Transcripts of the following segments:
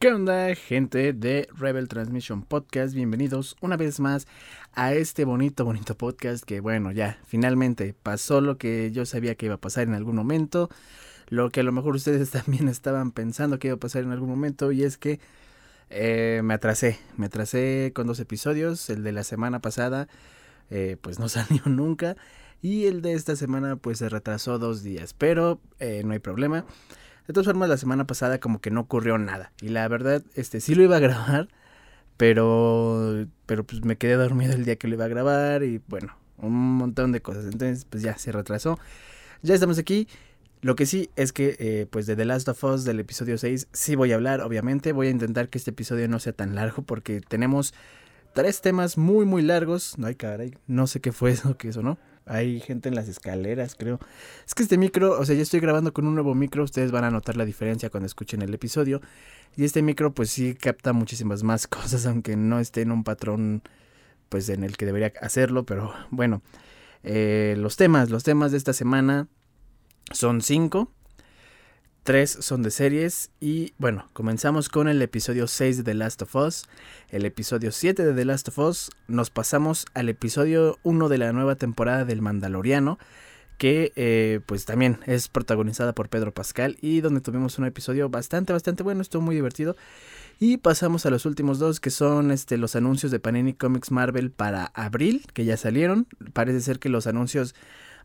¿Qué onda, gente de Rebel Transmission Podcast? Bienvenidos una vez más a este bonito, bonito podcast que, bueno, ya, finalmente pasó lo que yo sabía que iba a pasar en algún momento, lo que a lo mejor ustedes también estaban pensando que iba a pasar en algún momento, y es que eh, me atrasé, me atrasé con dos episodios, el de la semana pasada, eh, pues no salió nunca, y el de esta semana, pues se retrasó dos días, pero eh, no hay problema. De todas formas, la semana pasada como que no ocurrió nada. Y la verdad, este sí lo iba a grabar, pero pero pues me quedé dormido el día que lo iba a grabar y bueno, un montón de cosas. Entonces, pues ya se retrasó. Ya estamos aquí. Lo que sí es que, eh, pues de The Last of Us del episodio 6, sí voy a hablar, obviamente. Voy a intentar que este episodio no sea tan largo porque tenemos tres temas muy, muy largos. Ay, caray, no sé qué fue eso, que eso, ¿no? Hay gente en las escaleras, creo. Es que este micro, o sea, ya estoy grabando con un nuevo micro. Ustedes van a notar la diferencia cuando escuchen el episodio. Y este micro, pues sí capta muchísimas más cosas, aunque no esté en un patrón, pues en el que debería hacerlo. Pero bueno, eh, los temas, los temas de esta semana son cinco. Tres son de series y bueno, comenzamos con el episodio 6 de The Last of Us, el episodio 7 de The Last of Us, nos pasamos al episodio 1 de la nueva temporada del Mandaloriano, que eh, pues también es protagonizada por Pedro Pascal y donde tuvimos un episodio bastante, bastante bueno, estuvo muy divertido. Y pasamos a los últimos dos, que son este, los anuncios de Panini Comics Marvel para abril, que ya salieron. Parece ser que los anuncios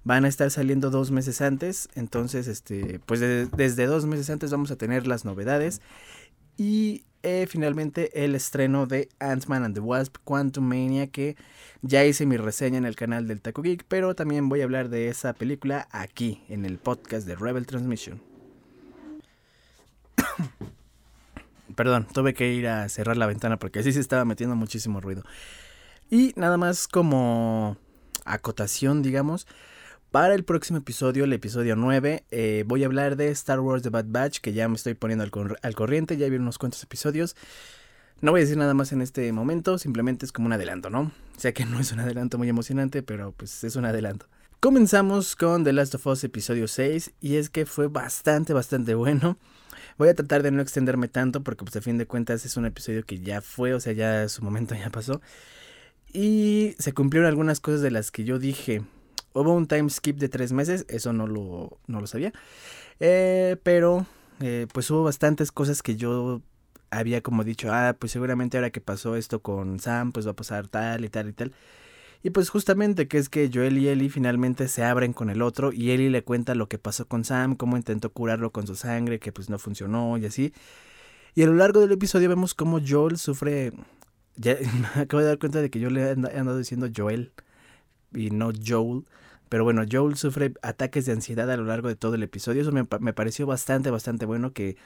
van a estar saliendo dos meses antes. Entonces, este, pues desde dos meses antes vamos a tener las novedades. Y eh, finalmente el estreno de Ant-Man and the Wasp Quantum Mania, que ya hice mi reseña en el canal del Taco Geek, pero también voy a hablar de esa película aquí, en el podcast de Rebel Transmission. Perdón, tuve que ir a cerrar la ventana porque así se estaba metiendo muchísimo ruido. Y nada más como acotación, digamos, para el próximo episodio, el episodio 9, eh, voy a hablar de Star Wars The Bad Batch, que ya me estoy poniendo al, corriente, ya vi unos cuantos episodios. No voy a decir nada más en este momento, simplemente es como un adelanto, ¿no? Sea que no es un adelanto muy emocionante, pero pues es un adelanto. Comenzamos con The Last of Us episodio 6 y es que fue bastante, bastante bueno. Voy a tratar de no extenderme tanto porque pues a fin de cuentas es un episodio que ya fue, o sea, ya su momento ya pasó. Y se cumplieron algunas cosas de las que yo dije Hubo un time skip de tres meses, eso no lo, no lo sabía. Eh, pero eh, pues hubo bastantes cosas que yo había como dicho, ah, pues seguramente ahora que pasó esto con Sam, pues va a pasar tal y tal y tal. Y pues justamente que es que Joel y Ellie finalmente se abren con el otro y Ellie le cuenta lo que pasó con Sam, cómo intentó curarlo con su sangre, que pues no funcionó y así. Y a lo largo del episodio vemos cómo Joel sufre... Ya me acabo de dar cuenta de que yo le he andado diciendo Joel y no Joel. Pero bueno, Joel sufre ataques de ansiedad a lo largo de todo el episodio. Eso me, pareció bastante, bastante bueno que,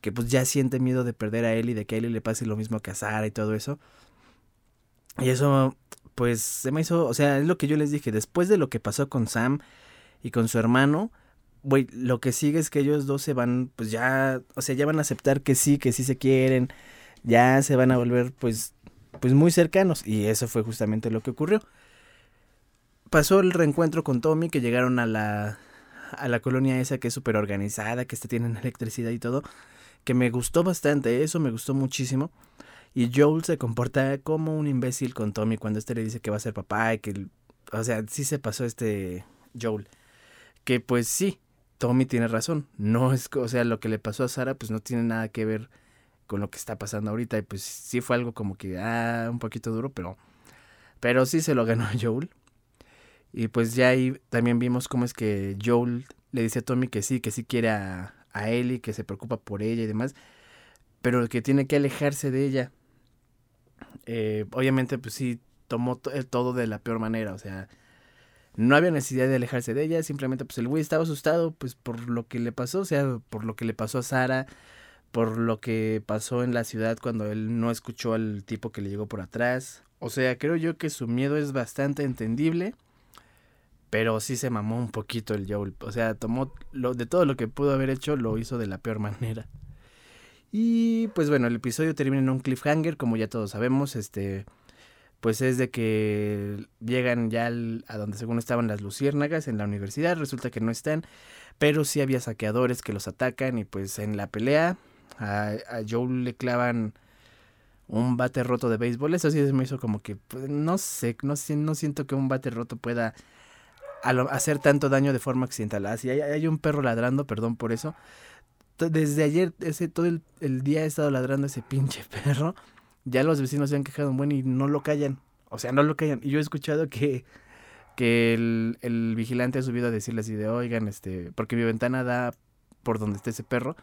que pues ya siente miedo de perder a él y de que a él le pase lo mismo que a Sara y todo eso. Y eso, pues se me hizo, o sea, es lo que yo les dije, después de lo que pasó con Sam y con su hermano, güey, lo que sigue es que ellos dos se van, pues ya, o sea, ya van a aceptar que sí, que sí se quieren, ya se van a volver, pues, pues muy cercanos. Y eso fue justamente lo que ocurrió pasó el reencuentro con Tommy, que llegaron a la, a la colonia esa que es súper organizada, que tienen electricidad y todo, que me gustó bastante, eso me gustó muchísimo. Y Joel se comporta como un imbécil con Tommy cuando este le dice que va a ser papá y que, o sea, sí se pasó este Joel. Que pues sí, Tommy tiene razón. No es, o sea, lo que le pasó a Sara pues no tiene nada que ver con lo que está pasando ahorita. Y pues sí fue algo como que, ah, un poquito duro, pero, pero sí se lo ganó Joel. Y pues ya ahí también vimos cómo es que Joel le dice a Tommy que sí, que sí quiere a, a Ellie, que se preocupa por ella y demás, pero que tiene que alejarse de ella. Eh, obviamente, pues sí, tomó eh, todo de la peor manera, o sea, no había necesidad de alejarse de ella, simplemente pues el güey estaba asustado pues por lo que le pasó, o sea, por lo que le pasó a Sara, por lo que pasó en la ciudad cuando él no escuchó al tipo que le llegó por atrás. O sea, creo yo que su miedo es bastante entendible. Pero sí se mamó un poquito el Joel. O sea, tomó lo, de todo lo que pudo haber hecho, lo hizo de la peor manera. Y pues bueno, el episodio termina en un cliffhanger, como ya todos sabemos. Este, pues es de que llegan ya a donde según estaban las luciérnagas en la universidad. Resulta que no están, pero sí había saqueadores que los atacan y pues en la pelea a, Joe le clavan un bate roto de béisbol. Eso sí me hizo como que, pues, no sé, no siento que un bate roto pueda hacer tanto daño de forma accidental. Así hay, hay, un perro ladrando, perdón por eso. Desde ayer, ese, todo el, día he estado ladrando ese pinche perro. Ya los vecinos se han quejado un buen y no lo callan. O sea, no lo callan. Y yo he escuchado que, que el, el vigilante ha subido a decirle así de, oigan, este, porque mi ventana da por donde está ese perro.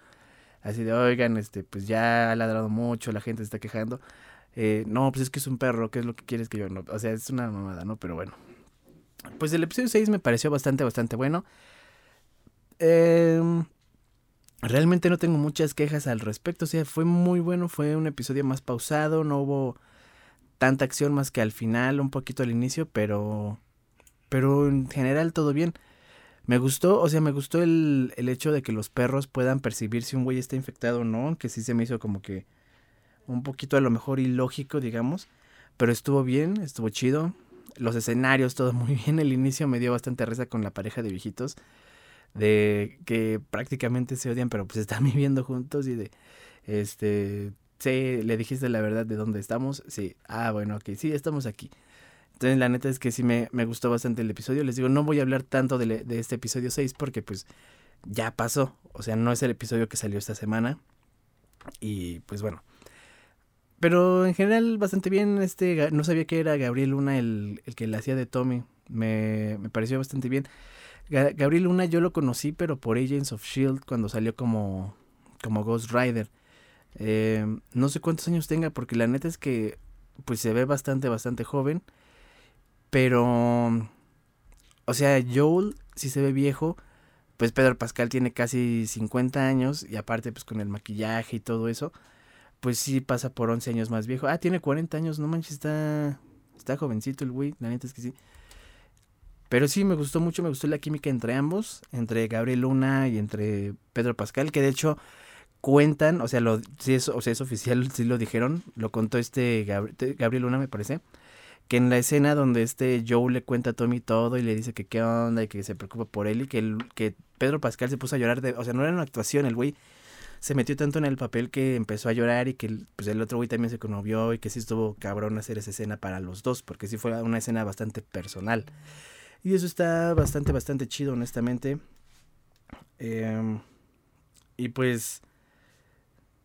Así de, oigan, este, pues ya ha ladrado mucho, la gente se está quejando. Eh, no, pues es que es un perro, ¿qué es lo que quieres que yo no? O sea, es una mamada, ¿no? Pero bueno. Pues el episodio 6 me pareció bastante, bastante bueno. Em, realmente no tengo muchas quejas al respecto. O sea, fue muy bueno, fue un episodio más pausado, no hubo tanta acción más que al final, un poquito al inicio, pero... Pero en general todo bien. Me gustó, o sea, me gustó el, el hecho de que los perros puedan percibir si un güey está infectado o no, que sí se me hizo como que un poquito a lo mejor ilógico, digamos, pero estuvo bien, estuvo chido. Los escenarios, todo muy bien. El inicio me dio bastante risa con la pareja de viejitos, de que prácticamente se odian, pero pues están viviendo juntos y de, este, sí, le dijiste la verdad de dónde estamos, sí, ah, bueno, ok, sí, estamos aquí. Entonces, la neta es que sí me, me gustó bastante el episodio. Les digo, no voy a hablar tanto de, de, este episodio 6 porque pues ya pasó. O sea, no es el episodio que salió esta semana. Y pues bueno. Pero en general bastante bien. Este, no sabía que era Gabriel Luna el, el que le hacía de Tommy. Me, me pareció bastante bien. Gabriel Luna yo lo conocí, pero por Agents of Shield cuando salió como, como Ghost Rider. Eh, no sé cuántos años tenga, porque la neta es que pues se ve bastante, bastante joven. Pero, o sea, Joel si se ve viejo, pues Pedro Pascal tiene casi 50 años y aparte pues con el maquillaje y todo eso, pues sí pasa por 11 años más viejo. Ah, tiene 40 años, no manches, está, está jovencito el güey, la neta es que sí. Pero sí, me gustó mucho, me gustó la química entre ambos, entre Gabriel Luna y entre Pedro Pascal, que de hecho cuentan, o sea, lo, si es, o sea, es oficial, sí lo dijeron, lo contó este Gabriel Luna, me parece, que en la escena donde este Joe le cuenta a Tommy todo y le dice que qué onda y que se preocupa por él y que, el, que Pedro Pascal se puso a llorar, de, o sea, no era una actuación, el güey se metió tanto en el papel que empezó a llorar y que pues, el otro güey también se conmovió y que sí estuvo cabrón hacer esa escena para los dos, porque sí fue una escena bastante personal. Y eso está bastante, bastante chido, honestamente. Em, y pues...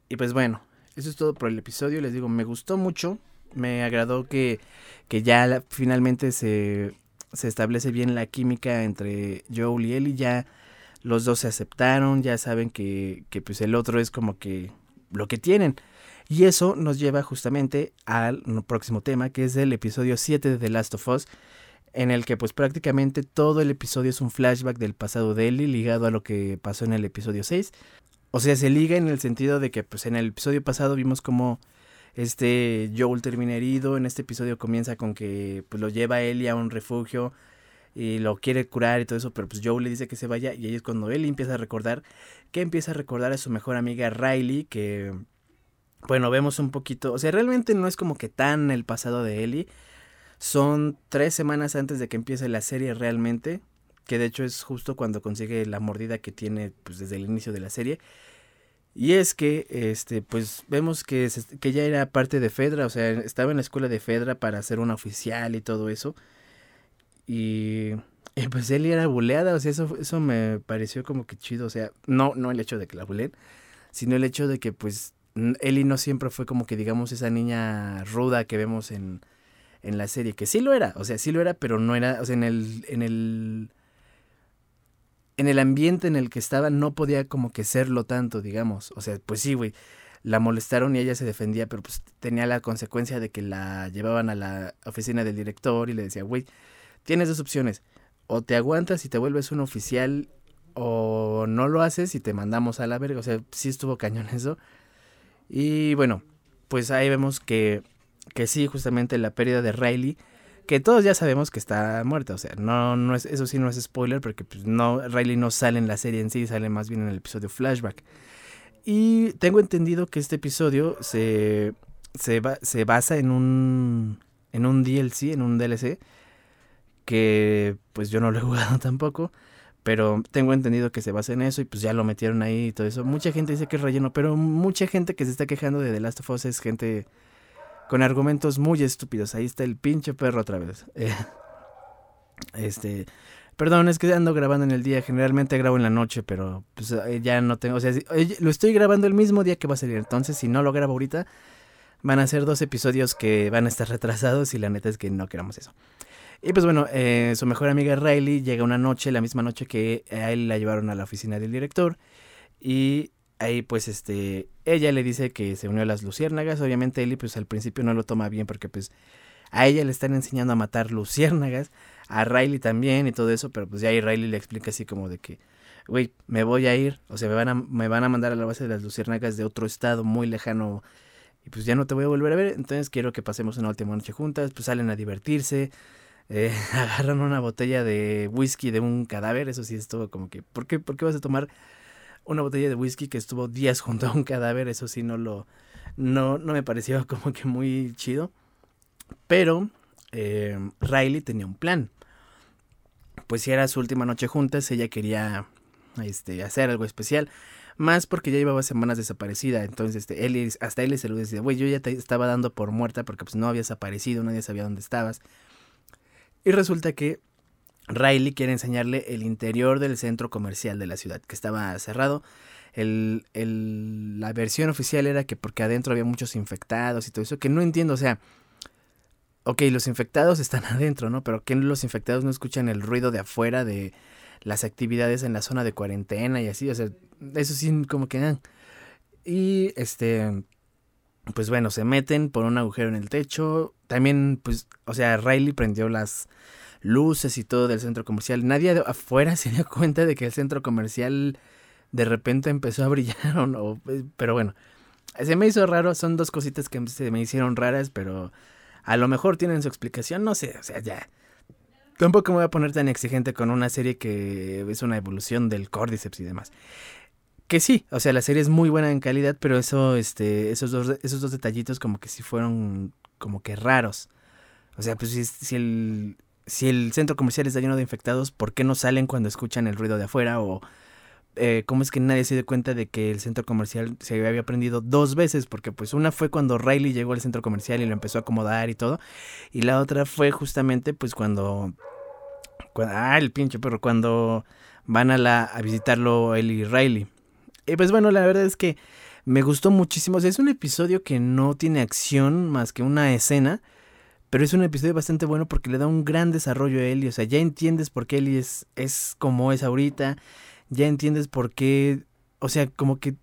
Y pues bueno, eso es todo por el episodio. Les digo, me gustó mucho me agradó que, que ya finalmente se, se establece bien la química entre Joel y y ya los dos se aceptaron, ya saben que, que pues el otro es como que lo que tienen. Y eso nos lleva justamente al próximo tema, que es el episodio 7 de The Last of Us, en el que pues prácticamente todo el episodio es un flashback del pasado de Ellie ligado a lo que pasó en el episodio 6. O sea, se liga en el sentido de que pues en el episodio pasado vimos como este Joel termina herido. En este episodio comienza con que pues, lo lleva Ellie a un refugio y lo quiere curar y todo eso, pero pues Joel le dice que se vaya y ahí es cuando Ellie empieza a recordar que empieza a recordar a su mejor amiga Riley, que bueno, vemos un poquito, o sea, realmente no es como que tan el pasado de Ellie, son tres semanas antes de que empiece la serie realmente, que de hecho es justo cuando consigue la mordida que tiene pues desde el inicio de la serie y es que, este, pues vemos que, que ella era parte de Fedra, o sea, estaba en la escuela de Fedra para ser una oficial y todo eso. Y, pues él era buleada, o sea, eso, eso me pareció como que chido, o sea, no, no el hecho de que la buleen, sino el hecho de que pues Ellie no siempre fue como que digamos esa niña ruda que vemos en, en la serie, que sí lo era, o sea, sí lo era, pero no era, o sea, en el, en el en el ambiente en el que estaba no podía como que serlo tanto, digamos. O sea, pues sí, güey. La molestaron y ella se defendía, pero pues tenía la consecuencia de que la llevaban a la oficina del director y le decía, güey, tienes dos opciones. O te aguantas y te vuelves un oficial o no lo haces y te mandamos a la verga. O sea, sí estuvo cañón eso. Y bueno, pues ahí vemos que, que sí, justamente la pérdida de Riley que todos ya sabemos que está muerta, o sea, no, no es, eso sí no es spoiler, porque pues no, Riley no sale en la serie en sí, sale más bien en el episodio flashback. Y tengo entendido que este episodio se, se, se basa en un, en un DLC, en un DLC, que pues yo no lo he jugado tampoco, pero tengo entendido que se basa en eso y pues ya lo metieron ahí y todo eso. Mucha gente dice que es relleno, pero mucha gente que se está quejando de The Last of Us es gente con argumentos muy estúpidos. Ahí está el pinche perro otra vez. este, perdón, es que ando grabando en el día, generalmente grabo en la noche, pero pues eh, ya no tengo, o sea, lo estoy grabando el mismo día que va a salir, entonces si no lo grabo ahorita, van a ser dos episodios que van a estar retrasados y la neta es que no queramos eso. Y pues bueno, eh, su mejor amiga Riley llega una noche, la misma noche que a él la llevaron a la oficina del director. Y ahí pues este, ella le dice que se unió a las luciérnagas, obviamente Ellie pues al principio no lo toma bien porque pues a ella le están enseñando a matar luciérnagas, a Riley también y todo eso, pero pues ya ahí Riley le explica así como de que, güey, me voy a ir, o sea, me van a, me van a mandar a la base de las luciérnagas de otro estado muy lejano y pues ya no te voy a volver a ver, entonces quiero que pasemos una última noche juntas, pues salen a divertirse, eh, agarran una botella de whisky de un cadáver, eso sí estuvo como que, ¿por qué, ¿por qué vas a tomar una botella de whisky que estuvo días junto a un cadáver? Eso sí no lo, no, no me pareció como que muy chido. Pero eh, Riley tenía un plan. Pues si era su última noche juntas, ella quería este, hacer algo especial. Más porque ya llevaba semanas desaparecida. Entonces, este, él, hasta él se lo decía, güey, yo ya te estaba dando por muerta porque pues no habías aparecido, nadie sabía dónde estabas. Y resulta que Riley quiere enseñarle el interior del centro comercial de la ciudad, que estaba cerrado. El, el, la versión oficial era que porque adentro había muchos infectados y todo eso, que no entiendo, o sea, ok, los infectados están adentro, ¿no? Pero que los infectados no escuchan el ruido de afuera de las actividades en la zona de cuarentena y así, o sea, eso sí, como que... Ah. Y este, pues bueno, se meten por un agujero en el techo. También, pues, o sea, Riley prendió las luces y todo del centro comercial. Nadie afuera se dio cuenta de que el centro comercial de repente empezó a brillar no. Pero bueno, se me hizo raro. Son dos cositas que se me hicieron raras, pero a lo mejor tienen su explicación, no sé, o sea, ya. Tampoco me voy a poner tan exigente con una serie que es una evolución del Cordyceps y demás. Que sí, o sea, la serie es muy buena en calidad, pero eso, este, esos dos, esos dos detallitos como que sí fueron como que raros. O sea, pues si, el, si el centro comercial está lleno de infectados, ¿por qué no salen cuando escuchan el ruido de afuera? O eh, cómo es que nadie se dio cuenta de que el centro comercial se había prendido dos veces, porque pues una fue cuando Riley llegó al centro comercial y lo empezó a acomodar y todo, y la otra fue justamente pues cuando, ah, el pinche perro, cuando van a, la, a visitarlo él y Riley. Y pues bueno, la verdad es que me gustó muchísimo, o sea, es un episodio que no tiene acción más que una escena, pero es un episodio bastante bueno porque le da un gran desarrollo a Ellie, o sea, ya entiendes por qué Ellie es, es como es ahorita, ya entiendes por qué, o sea, como que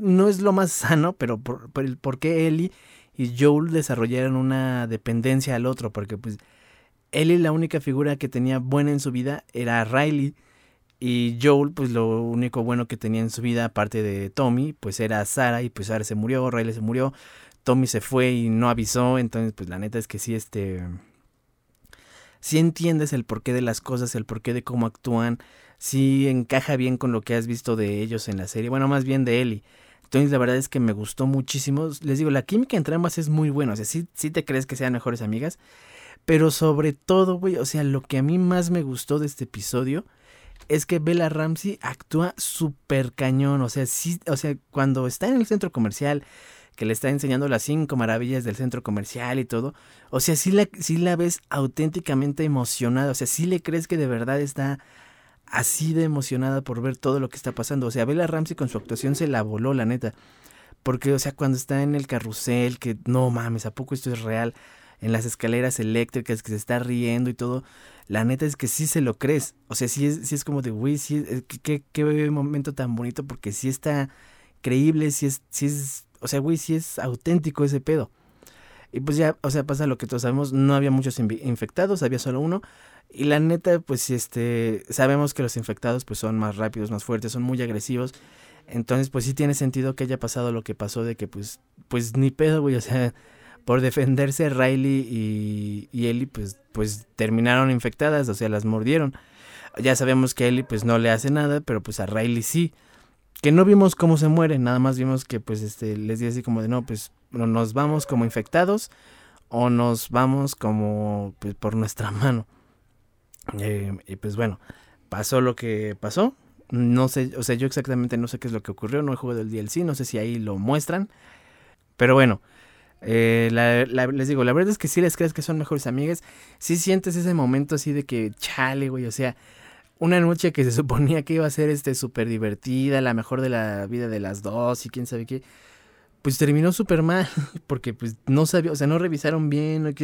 no es lo más sano, pero por, por, qué Ellie y Joel desarrollaron una dependencia al otro, porque pues Ellie la única figura que tenía buena en su vida era Riley y Joel pues lo único bueno que tenía en su vida aparte de Tommy pues era Sara y pues Sara se murió, Riley se murió, Tommy se fue y no avisó, entonces pues la neta es que sí este si entiendes el porqué de las cosas, el porqué de cómo actúan, si encaja bien con lo que has visto de ellos en la serie, bueno, más bien de Ellie. Entonces la verdad es que me gustó muchísimo. Les digo, la química entre ambas es muy buena, o sea, sí, sí te crees que sean mejores amigas, pero sobre todo, güey, o sea, lo que a mí más me gustó de este episodio es que Bella Ramsey actúa súper cañón, o sea, sí, o sea, cuando está en el centro comercial, que le está enseñando las cinco maravillas del centro comercial y todo. O sea, sí la, la ves auténticamente emocionada. O sea, sí le crees que de verdad está así de emocionada por ver todo lo que está pasando. O sea, Bella Ramsey con su actuación se la voló, la neta. Porque, o sea, cuando está en el carrusel, que no mames, ¿a poco esto es real? En las escaleras eléctricas, que se está riendo y todo. La neta es que sí se lo crees. O sea, sí es, sí es como de, güey, sí, qué, qué momento tan bonito, porque sí está creíble, sí es, sí es o sea, güey, sí es auténtico ese pedo. Y pues ya, o sea, pasa lo que todos sabemos, no había muchos infectados, había solo uno. Y la neta, pues este, sabemos que los infectados pues son más rápidos, más fuertes, son muy agresivos. Entonces, pues sí tiene sentido que haya pasado lo que pasó de que pues, pues ni pedo, güey, o sea, por defenderse Riley y, y Ellie pues, pues terminaron infectadas, o sea, las mordieron. Ya sabemos que Ellie pues no le hace nada, pero pues a Riley sí que no vimos cómo se muere, nada más vimos que pues este les di así como de no, pues nos vamos como infectados o nos vamos como pues, por nuestra mano. Eh, y pues bueno, pasó lo que pasó. No sé, o sea, yo exactamente no sé qué es lo que ocurrió, no he jugado el DLC, no sé si ahí lo muestran. Pero bueno, eh, les digo, la verdad es que si les crees que son mejores amigas. Si sientes ese momento así de que, chale, güey, o sea, una noche que se suponía que iba a ser este súper divertida, la mejor de la vida de las dos y quién sabe qué pues terminó súper mal, porque pues no sabía, o sea, no revisaron bien,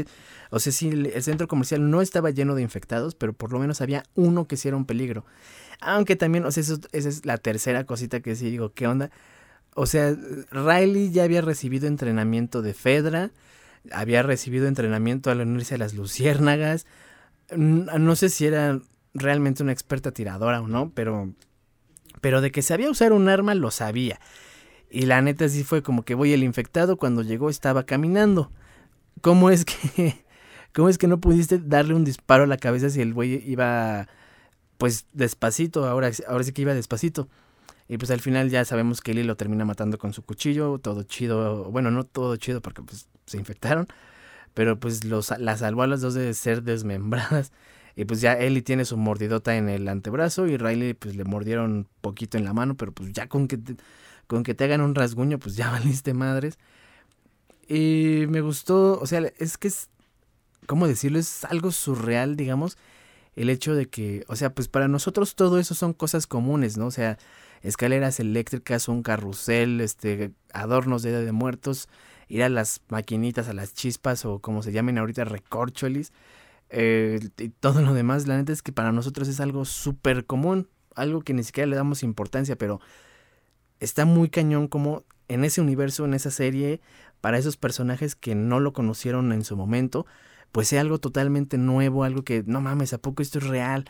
o sea, sí, el centro comercial no estaba lleno de infectados, pero por lo menos había uno que sí un peligro. Aunque también, o sea, esa es la tercera cosita que sí digo, ¿qué onda? O sea, Riley ya había recibido entrenamiento de Fedra, había recibido entrenamiento al unirse a las Luciérnagas, no sé si era realmente una experta tiradora o no, pero, pero de que sabía usar un arma lo sabía. Y la neta sí fue como que voy el infectado cuando llegó estaba caminando. ¿Cómo es que cómo es que no pudiste darle un disparo a la cabeza si el güey iba pues despacito, ahora ahora sí que iba despacito? Y pues al final ya sabemos que Eli lo termina matando con su cuchillo, todo chido, bueno, no todo chido porque pues se infectaron, pero pues los la salvó a las dos de ser desmembradas. Y pues ya Ellie tiene su mordidota en el antebrazo y Riley pues le mordieron poquito en la mano, pero pues ya con que con que te hagan un rasguño, pues ya valiste madres. Y me gustó, o sea, es que es, ¿cómo decirlo? Es algo surreal, digamos, el hecho de que, o sea, pues para nosotros todo eso son cosas comunes, ¿no? O sea, escaleras eléctricas, un carrusel, este, adornos de Día de Muertos, ir a las maquinitas, a las chispas o como se llamen ahorita, recorcholis. Eh, y todo lo demás, la neta es que para nosotros es algo súper común, algo que ni siquiera le damos importancia, pero está muy cañón como en ese universo, en esa serie, para esos personajes que no lo conocieron en su momento, pues sea algo totalmente nuevo, algo que, no mames, ¿a poco esto es real?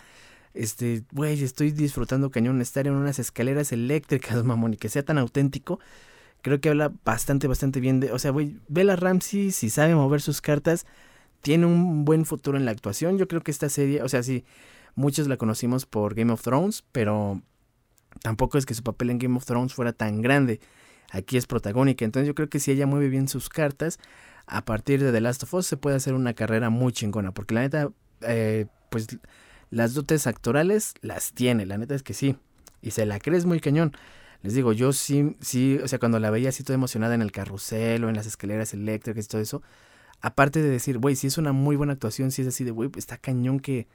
Este, güey, estoy disfrutando cañón estar en unas escaleras eléctricas, mamón, y que sea tan auténtico. Creo que habla bastante, bastante bien de, o sea, güey, Bella Ramsey, si sabe mover sus cartas, tiene un buen futuro en la actuación. Yo creo que esta serie, o sea, sí, muchos la conocimos por Game of Thrones, pero tampoco es que su papel en Game of Thrones fuera tan grande. Aquí es protagónica. Entonces yo creo que si ella mueve bien sus cartas, a partir de The Last of Us se puede hacer una carrera muy chingona. Porque la neta, eh, pues las dotes actorales las tiene. La neta es que sí. Y se la crees muy cañón. Les digo, yo sí, sí, o sea, cuando la veía así toda emocionada en el carrusel o en las escaleras eléctricas y todo eso, aparte de decir, güey, si es una muy buena actuación, si es así de, güey, está cañón que,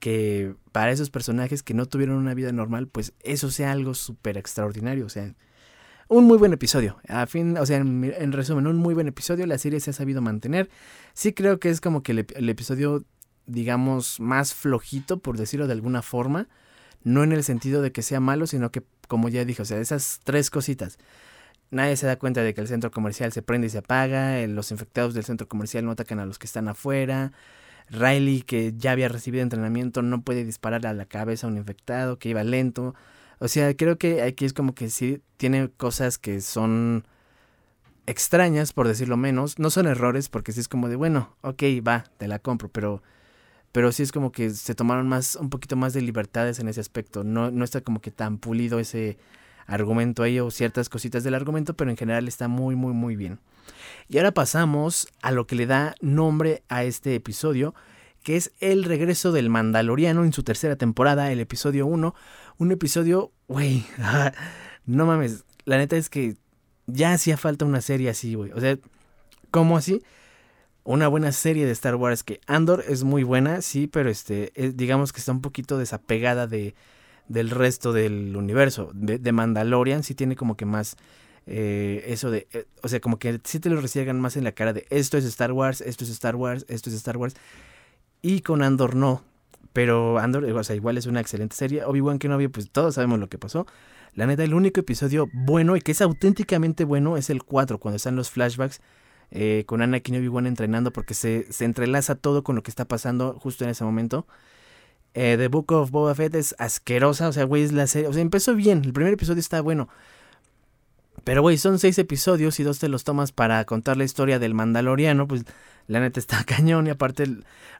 que para esos personajes que no tuvieron una vida normal, pues eso sea algo súper extraordinario. O sea, un muy buen episodio. A fin, o sea, en, resumen, un muy buen episodio. La serie se ha sabido mantener. Sí creo que es como que el, episodio, digamos, más flojito, por decirlo de alguna forma. No en el sentido de que sea malo, sino que, como ya dije, o sea, esas tres cositas. Nadie se da cuenta de que el centro comercial se prende y se apaga. Los infectados del centro comercial no atacan a los que están afuera. Riley, que ya había recibido entrenamiento, no puede disparar a la cabeza a un infectado, que iba lento. O sea, creo que aquí es como que sí tiene cosas que son extrañas, por decirlo menos. No son errores, porque sí es como de, bueno, ok, va, te la compro, pero, pero sí es como que se tomaron más, un poquito más de libertades en ese aspecto. No, no está como que tan pulido ese argumento ahí o ciertas cositas del argumento, pero en general está muy, muy, muy bien. Y ahora pasamos a lo que le da nombre a este episodio, que es el regreso del Mandaloriano en su tercera temporada, el episodio 1. Un episodio, güey, no mames, la neta es que ya hacía falta una serie así, güey. O sea, ¿cómo así? Una buena serie de Star Wars que Andor es muy buena, sí, pero este, digamos que está un poquito desapegada de, del resto del universo. De, Mandalorian sí tiene como que más eh, eso de, eh, o sea, como que sí te lo reciegan más en la cara de esto es Star Wars, esto es Star Wars, esto es Star Wars. Y con Andor no. Pero Andor, o sea, igual es una excelente serie. Obi-Wan Kenobi, pues todos sabemos lo que pasó. La neta, el único episodio bueno y que es auténticamente bueno es el 4, cuando están los flashbacks eh, con Anakin y Obi-Wan entrenando, porque se, se entrelaza todo con lo que está pasando justo en ese momento. Eh, The Book of Boba Fett es asquerosa, o sea, güey, es la serie. O sea, empezó bien, el primer episodio está bueno. Pero, güey, son seis episodios y dos te los tomas para contar la historia del Mandaloriano, pues la neta está cañón. Y aparte,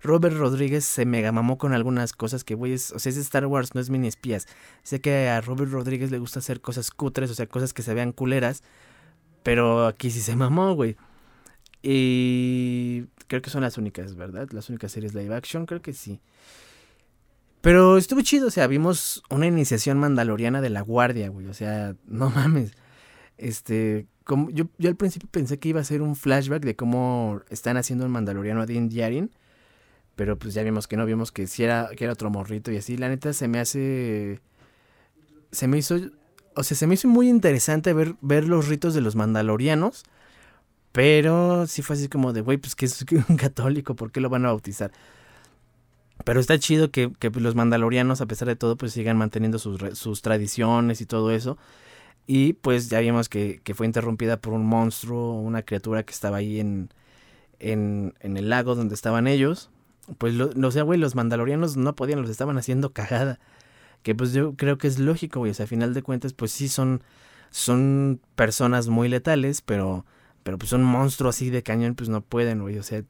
Robert Rodríguez se mega mamó con algunas cosas que, güey, o sea, es Star Wars, no es mini espías. Sé que a Robert Rodríguez le gusta hacer cosas cutres, o sea, cosas que se vean culeras. Pero aquí sí se mamó, güey. Y creo que son las únicas, ¿verdad? Las únicas series live action, creo que sí. Pero estuvo chido, o sea, vimos una iniciación mandaloriana de la guardia, güey. O sea, no mames. Este, yo, yo al principio pensé que iba a ser un flashback de cómo están haciendo un mandaloriano a Din Djarin. Pero pues ya vimos que no, vimos que sí era, que era otro morrito y así. La neta se me hace. Se me hizo. O sea, se me hizo muy interesante ver, ver los ritos de los mandalorianos. Pero sí fue así como de, güey, pues que es un católico, ¿por qué lo van a bautizar? Pero está chido que, que los mandalorianos, a pesar de todo, pues sigan manteniendo sus, sus tradiciones y todo eso. Y pues ya vimos que, que, fue interrumpida por un monstruo, una criatura que estaba ahí en, en, en el lago donde estaban ellos. Pues, lo, no sé, güey, los mandalorianos no podían, los estaban haciendo cagada. Que pues yo creo que es lógico, güey. O sea, a final de cuentas, pues sí son, son personas muy letales, pero, pero pues un monstruo así de cañón, pues no pueden, güey. O sea,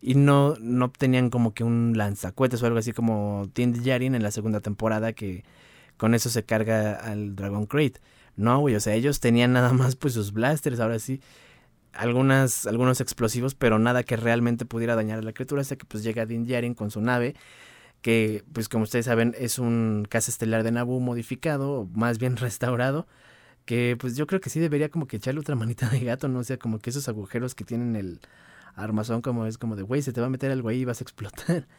y no, no tenían como que un lanzacuetes o algo así como Tind Yarin en la segunda temporada que con eso se carga al Dragon Crate. No, güey, o sea, ellos tenían nada más pues sus blasters, ahora sí, algunas, algunos explosivos, pero nada que realmente pudiera dañar a la criatura, hasta que pues llega Din Djarin con su nave, que pues como ustedes saben es un caza estelar de Naboo modificado, más bien restaurado, que pues yo creo que sí debería como que echarle otra manita de gato, ¿no? O sea, como que esos agujeros que tienen el armazón como es como de, güey, se te va a meter algo ahí y vas a explotar.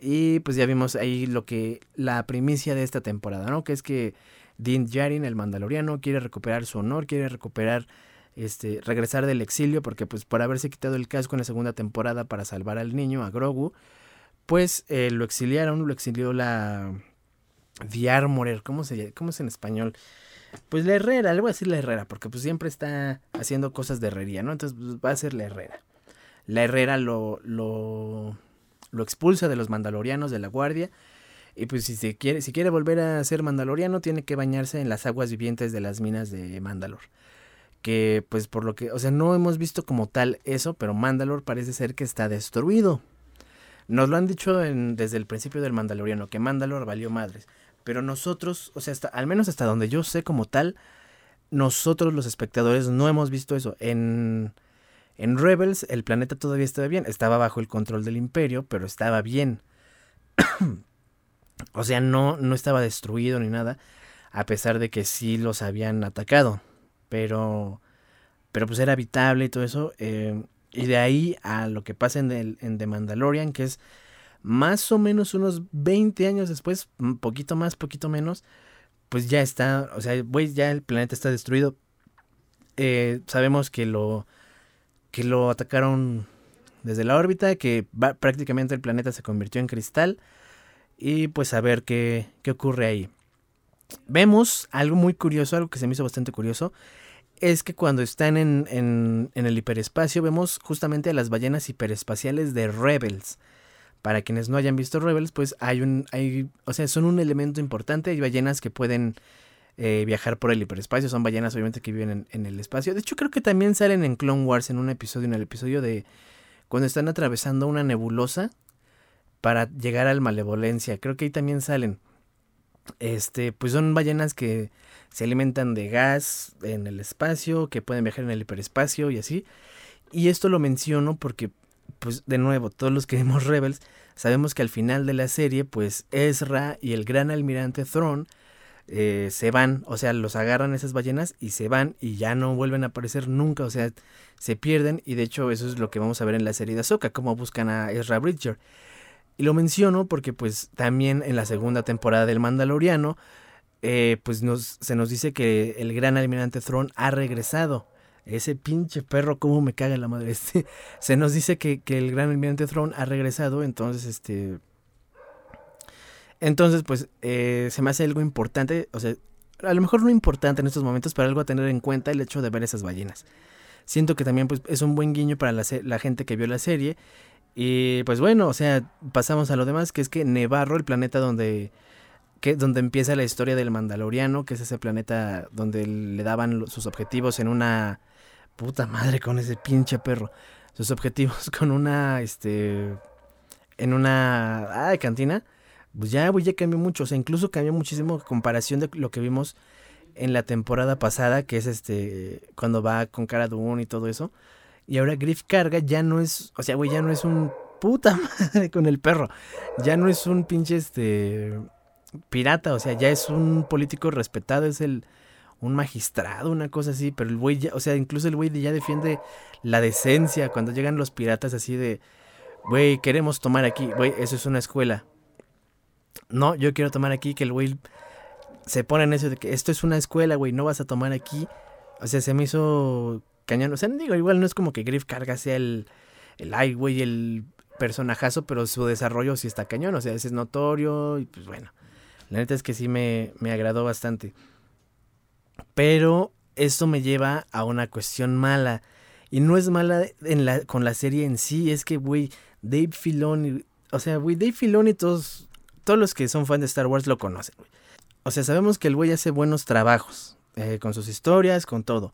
Y pues ya vimos ahí lo que, la primicia de esta temporada, ¿no? Que es que Din Djarin, el mandaloriano, quiere recuperar su honor, quiere recuperar, este, regresar del exilio, porque pues por haberse quitado el casco en la segunda temporada para salvar al niño, a Grogu, pues eh, lo exiliaron, lo exilió la The Armorer, ¿cómo se cómo es en español? Pues la herrera, le voy a decir la herrera, porque pues siempre está haciendo cosas de herrería, ¿no? Entonces pues, va a ser la herrera. La herrera lo, lo, lo expulsa de los mandalorianos de la guardia y pues si se quiere, si quiere volver a ser mandaloriano, tiene que bañarse en las aguas vivientes de las minas de Mandalor. Que pues por lo que, o sea, no hemos visto como tal eso, pero Mandalor parece ser que está destruido. Nos lo han dicho desde el principio del Mandaloriano, que Mandalor valió madres. Pero nosotros, o sea, hasta, al menos hasta donde yo sé como tal, nosotros los espectadores no hemos visto eso. En, en Rebels el planeta todavía estaba bien, estaba bajo el control del imperio, pero estaba bien. O sea, no, no estaba destruido ni nada, a pesar de que sí los habían atacado. Pero, pero pues era habitable y todo eso. Eh, y de ahí a lo que pasa en, el, en The Mandalorian, que es más o menos unos 20 años después, un poquito más, poquito menos, pues ya está, o sea, pues ya el planeta está destruido. Eh, sabemos que lo, que lo atacaron desde la órbita, que prácticamente el planeta se convirtió en cristal y pues a ver qué, qué ocurre ahí. Vemos algo muy curioso, algo que se me hizo bastante curioso, es que cuando están en, en, el hiperespacio vemos justamente a las ballenas hiperespaciales de Rebels. Para quienes no hayan visto Rebels, pues hay un, hay, o sea, son un elemento importante. Hay ballenas que pueden eh, viajar por el hiperespacio, son ballenas obviamente que viven en, en, el espacio. De hecho, creo que también salen en Clone Wars en un episodio, en el episodio de cuando están atravesando una nebulosa para llegar al malevolencia. Creo que ahí también salen. Este, pues son ballenas que se alimentan de gas en el espacio, que pueden viajar en el hiperespacio y así. Y esto lo menciono porque, pues, de nuevo, todos los que vemos Rebels sabemos que al final de la serie, pues, Ezra y el gran almirante Thrawn eh, se van, o sea, los agarran esas ballenas y se van y ya no vuelven a aparecer nunca, o sea, se pierden y de hecho eso es lo que vamos a ver en la serie de Ahsoka, cómo buscan a Ezra Bridger. Y lo menciono porque pues también en la segunda temporada del Mandaloriano, eh, pues nos, se nos dice que el gran almirante Thrawn ha regresado. Ese pinche perro, cómo me caga la madre. Este, se nos dice que, que el gran almirante Thrawn ha regresado, entonces este... Entonces, pues, eh, se me hace algo importante, o sea, a lo mejor no importante en estos momentos, pero algo a tener en cuenta el hecho de ver esas ballenas. Siento que también pues, es un buen guiño para la, la gente que vio la serie y pues bueno, o sea, pasamos a lo demás, que es que Nevarro, el planeta donde, que, donde empieza la historia del Mandaloriano, que es ese planeta donde le daban sus objetivos en una... Puta madre con ese pinche perro. Sus objetivos con una, este... En una... Ah, cantina. Pues ya, ya cambió mucho. O sea, incluso cambió muchísimo comparación de lo que vimos en la temporada pasada, que es este... Cuando va con Cara Dune y todo eso. Y ahora Griff Carga ya no es, o sea, güey, ya no es un puta madre con el perro. Ya no es un pinche este pirata, o sea, ya es un político respetado, es el un magistrado, una cosa así, pero el güey ya, o sea, incluso el güey ya defiende la decencia cuando llegan los piratas así de, güey, queremos tomar aquí, güey, eso es una escuela. No, yo quiero tomar aquí que el güey se pone en eso de que esto es una escuela, güey, no vas a tomar aquí. O sea, se me hizo cañón. O sea, digo, igual no es como que Griff carga sea el, el ay, güey, el personajazo, pero su desarrollo sí está cañón. O sea, ese es notorio y pues bueno. La neta es que sí me, me agradó bastante. Pero esto me lleva a una cuestión mala. Y no es mala en la, con la serie en sí, es que, güey, Dave Filoni, o sea, güey, Dave Filoni, todos, todos los que son fans de Star Wars lo conocen, güey. O sea, sabemos que el güey hace buenos trabajos, eh, con sus historias, con todo.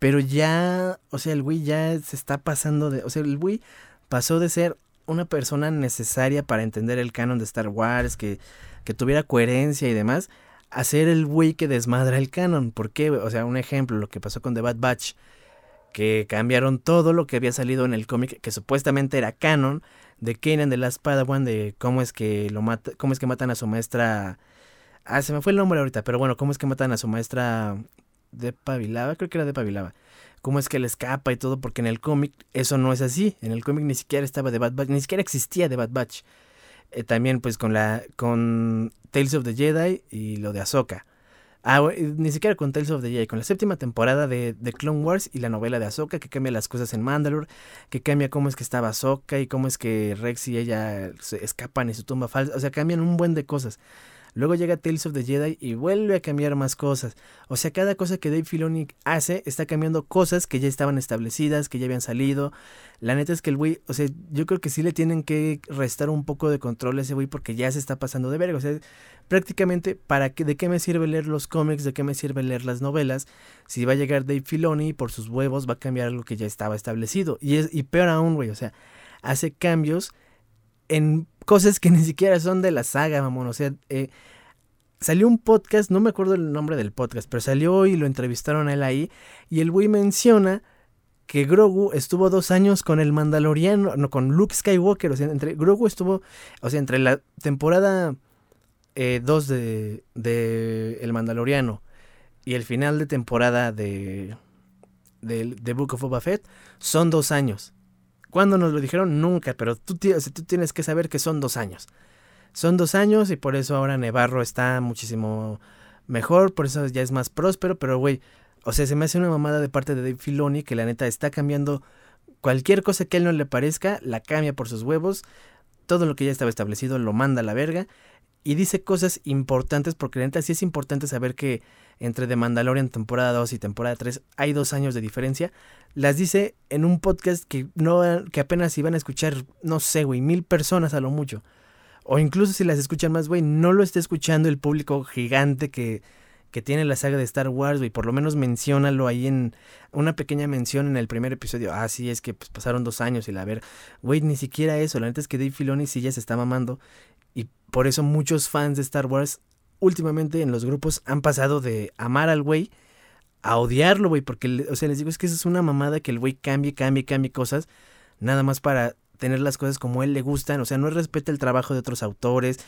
Pero ya, o sea, el güey ya se está pasando de, o sea, el güey pasó de ser una persona necesaria para entender el canon de Star Wars, que, que tuviera coherencia y demás, a ser el güey que desmadra el canon. ¿Por qué? O sea, un ejemplo, lo que pasó con The Bad Batch, que cambiaron todo lo que había salido en el cómic, que supuestamente era canon, de Kanan de Last Padawan, de cómo es que lo mata, cómo es que matan a su maestra. Ah, se me fue el nombre ahorita, pero bueno, cómo es que matan a su maestra de Pavilava, creo que era de Pavilava. Cómo es que le escapa y todo, porque en el cómic eso no es así. En el cómic ni siquiera estaba de Bad Batch, ni siquiera existía de Bad Batch. Eh, también pues con la con Tales of the Jedi y lo de Ahsoka. Ah, ni siquiera con Tales of the Jedi, con la séptima temporada de, de, Clone Wars y la novela de Ahsoka, que cambia las cosas en Mandalore, que cambia cómo es que estaba Ahsoka y cómo es que Rex y ella se escapan y su tumba falsa. O sea, cambian un buen de cosas. Luego llega Tales of the Jedi y vuelve a cambiar más cosas. O sea, cada cosa que Dave Filoni hace está cambiando cosas que ya estaban establecidas, que ya habían salido. La neta es que el güey, o sea, yo creo que sí le tienen que restar un poco de control a ese güey porque ya se está pasando de verga. O sea, prácticamente, ¿para ¿de qué me sirve leer los cómics? ¿De qué me sirve leer las novelas? Si va a llegar Dave Filoni por sus huevos va a cambiar algo que ya estaba establecido. Y, es, y peor aún, güey, o sea, hace cambios en cosas que ni siquiera son de la saga, mamón. O sea, eh, salió un podcast, no me acuerdo el nombre del podcast, pero salió y lo entrevistaron a él ahí. Y el güey menciona que Grogu estuvo dos años con el Mandaloriano, no, con Luke Skywalker. O sea, entre Grogu estuvo, o sea, entre la temporada 2 eh, de, El Mandaloriano y el final de temporada de, de, de Book of Boba Fett, son dos años. ¿Cuándo nos lo dijeron? Nunca, pero tú, tú tienes que saber que son dos años. Son dos años y por eso ahora Nevarro está muchísimo mejor, por eso ya es más próspero, pero güey, o sea, se me hace una mamada de parte de Dave Filoni que la neta está cambiando cualquier cosa que a él no le parezca, la cambia por sus huevos, todo lo que ya estaba establecido lo manda a la verga y dice cosas importantes porque la neta sí es importante saber que entre The Mandalorian temporada 2 y temporada 3 hay dos años de diferencia. Las dice en un podcast que, no, que apenas iban a escuchar, no sé, güey, mil personas a lo mucho. O incluso si las escuchan más, güey, no lo está escuchando el público gigante que, que tiene la saga de Star Wars, güey. Por lo menos menciónalo ahí en una pequeña mención en el primer episodio. Ah, sí, es que pues, pasaron dos años y la ver. Güey, ni siquiera eso. La neta es que Dave Filoni sí ya se está mamando. Y por eso muchos fans de Star Wars últimamente en los grupos han pasado de amar al güey a odiarlo, güey. Porque, o sea, les digo, es que eso es una mamada que el güey cambie, cambie, cambie cosas. Nada más para tener las cosas como él le gustan. O sea, no respeta el trabajo de otros autores.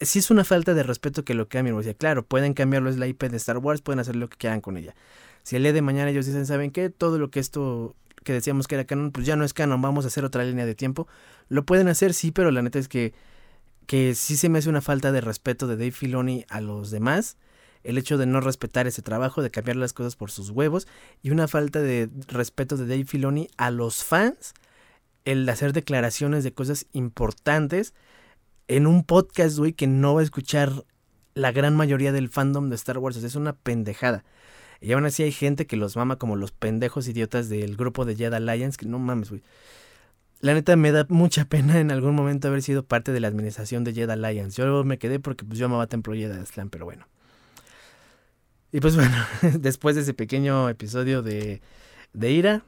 Sí es una falta de respeto que lo cambien. O sea, claro, pueden cambiarlo, es la IP de Star Wars, pueden hacer lo que quieran con ella. Si el día de mañana ellos dicen, ¿saben qué? Todo lo que esto que decíamos que era canon, pues ya no es canon, vamos a hacer otra línea de tiempo. Lo pueden hacer, sí, pero la neta es que que sí se me hace una falta de respeto de Dave Filoni a los demás, el hecho de no respetar ese trabajo, de cambiar las cosas por sus huevos, y una falta de respeto de Dave Filoni a los fans, el hacer declaraciones de cosas importantes en un podcast, güey, que no va a escuchar la gran mayoría del fandom de Star Wars, es una pendejada. Y aún así hay gente que los mama como los pendejos idiotas del grupo de Jedi Alliance, que no mames, güey. La neta me da mucha pena en algún momento haber sido parte de la administración de Jedi Alliance. Yo me quedé porque pues, yo amaba Templo Jedi Slam, pero bueno. Y pues bueno, después de ese pequeño episodio de, de ira,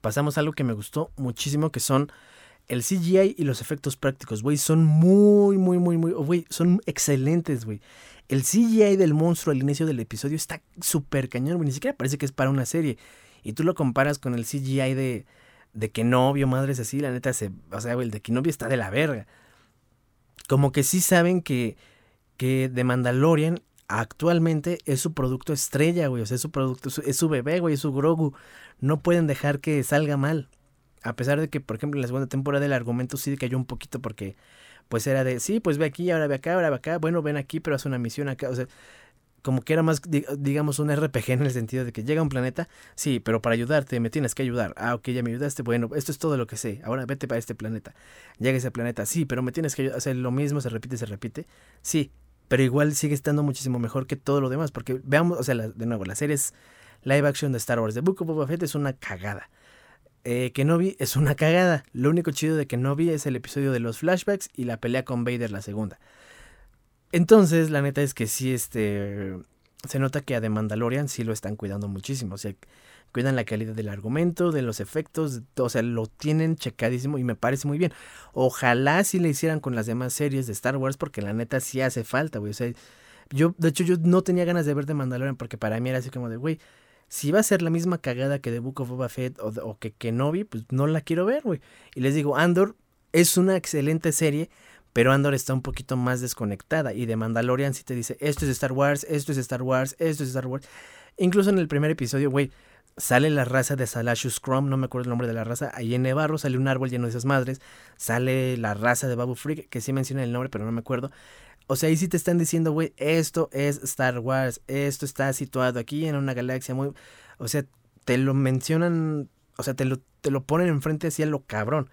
pasamos a algo que me gustó muchísimo, que son el CGI y los efectos prácticos, güey, son muy, muy, muy, muy, güey, son excelentes, güey. El CGI del monstruo al inicio del episodio está súper cañón, güey, ni siquiera parece que es para una serie. Y tú lo comparas con el CGI de, de que novio, madres así, la neta se, o sea, el de que novio está de la verga. Como que sí saben que, que The Mandalorian actualmente es su producto estrella, güey, o sea, es su producto, es su bebé, güey, es su Grogu. No pueden dejar que salga mal. A pesar de que, por ejemplo, en la segunda temporada el argumento sí cayó un poquito porque, pues era de, sí, pues ve aquí, ahora ve acá, ahora ve acá, bueno, ven aquí, pero hace una misión acá, o sea, como que era más, digamos, un RPG en el sentido de que llega un planeta, sí, pero para ayudarte me tienes que ayudar. Ah, ok, ya me ayudaste, bueno, esto es todo lo que sé, ahora vete para este planeta. Llega ese planeta, sí, pero me tienes que ayudar, o sea, lo mismo se repite, se repite, sí, pero igual sigue estando muchísimo mejor que todo lo demás, porque veamos, o sea, de nuevo, la serie es live action de Star Wars, The Book of Boba Fett es una cagada. Eh, Kenobi es una cagada. Lo único chido de Kenobi es el episodio de los flashbacks y la pelea con Vader la segunda. Entonces, la neta es que sí, este. Se nota que a The Mandalorian sí lo están cuidando muchísimo. O sea, cuidan la calidad del argumento, de los efectos, o sea, lo tienen checadísimo y me parece muy bien. Ojalá si le hicieran con las demás series de Star Wars, porque la neta sí hace falta, güey. O sea, yo, de hecho, yo no tenía ganas de ver The Mandalorian porque para mí era así como de, güey, si va a ser la misma cagada que The Book of Boba Fett o, o que Kenobi, pues no la quiero ver, güey. Y les digo, Andor es una excelente serie pero Andor está un poquito más desconectada y de Mandalorian sí te dice, esto es Star Wars, esto es Star Wars, esto es Star Wars. Incluso en el primer episodio, güey, sale la raza de Salashus Chrome, no me acuerdo el nombre de la raza, ahí en Nevarro sale un árbol lleno de esas madres, sale la raza de Babu Freak, que sí menciona el nombre, pero no me acuerdo. O sea, ahí sí te están diciendo, güey, esto es Star Wars, esto está situado aquí en una galaxia muy... O sea, te lo mencionan, o sea, te lo, te lo ponen enfrente así a lo cabrón.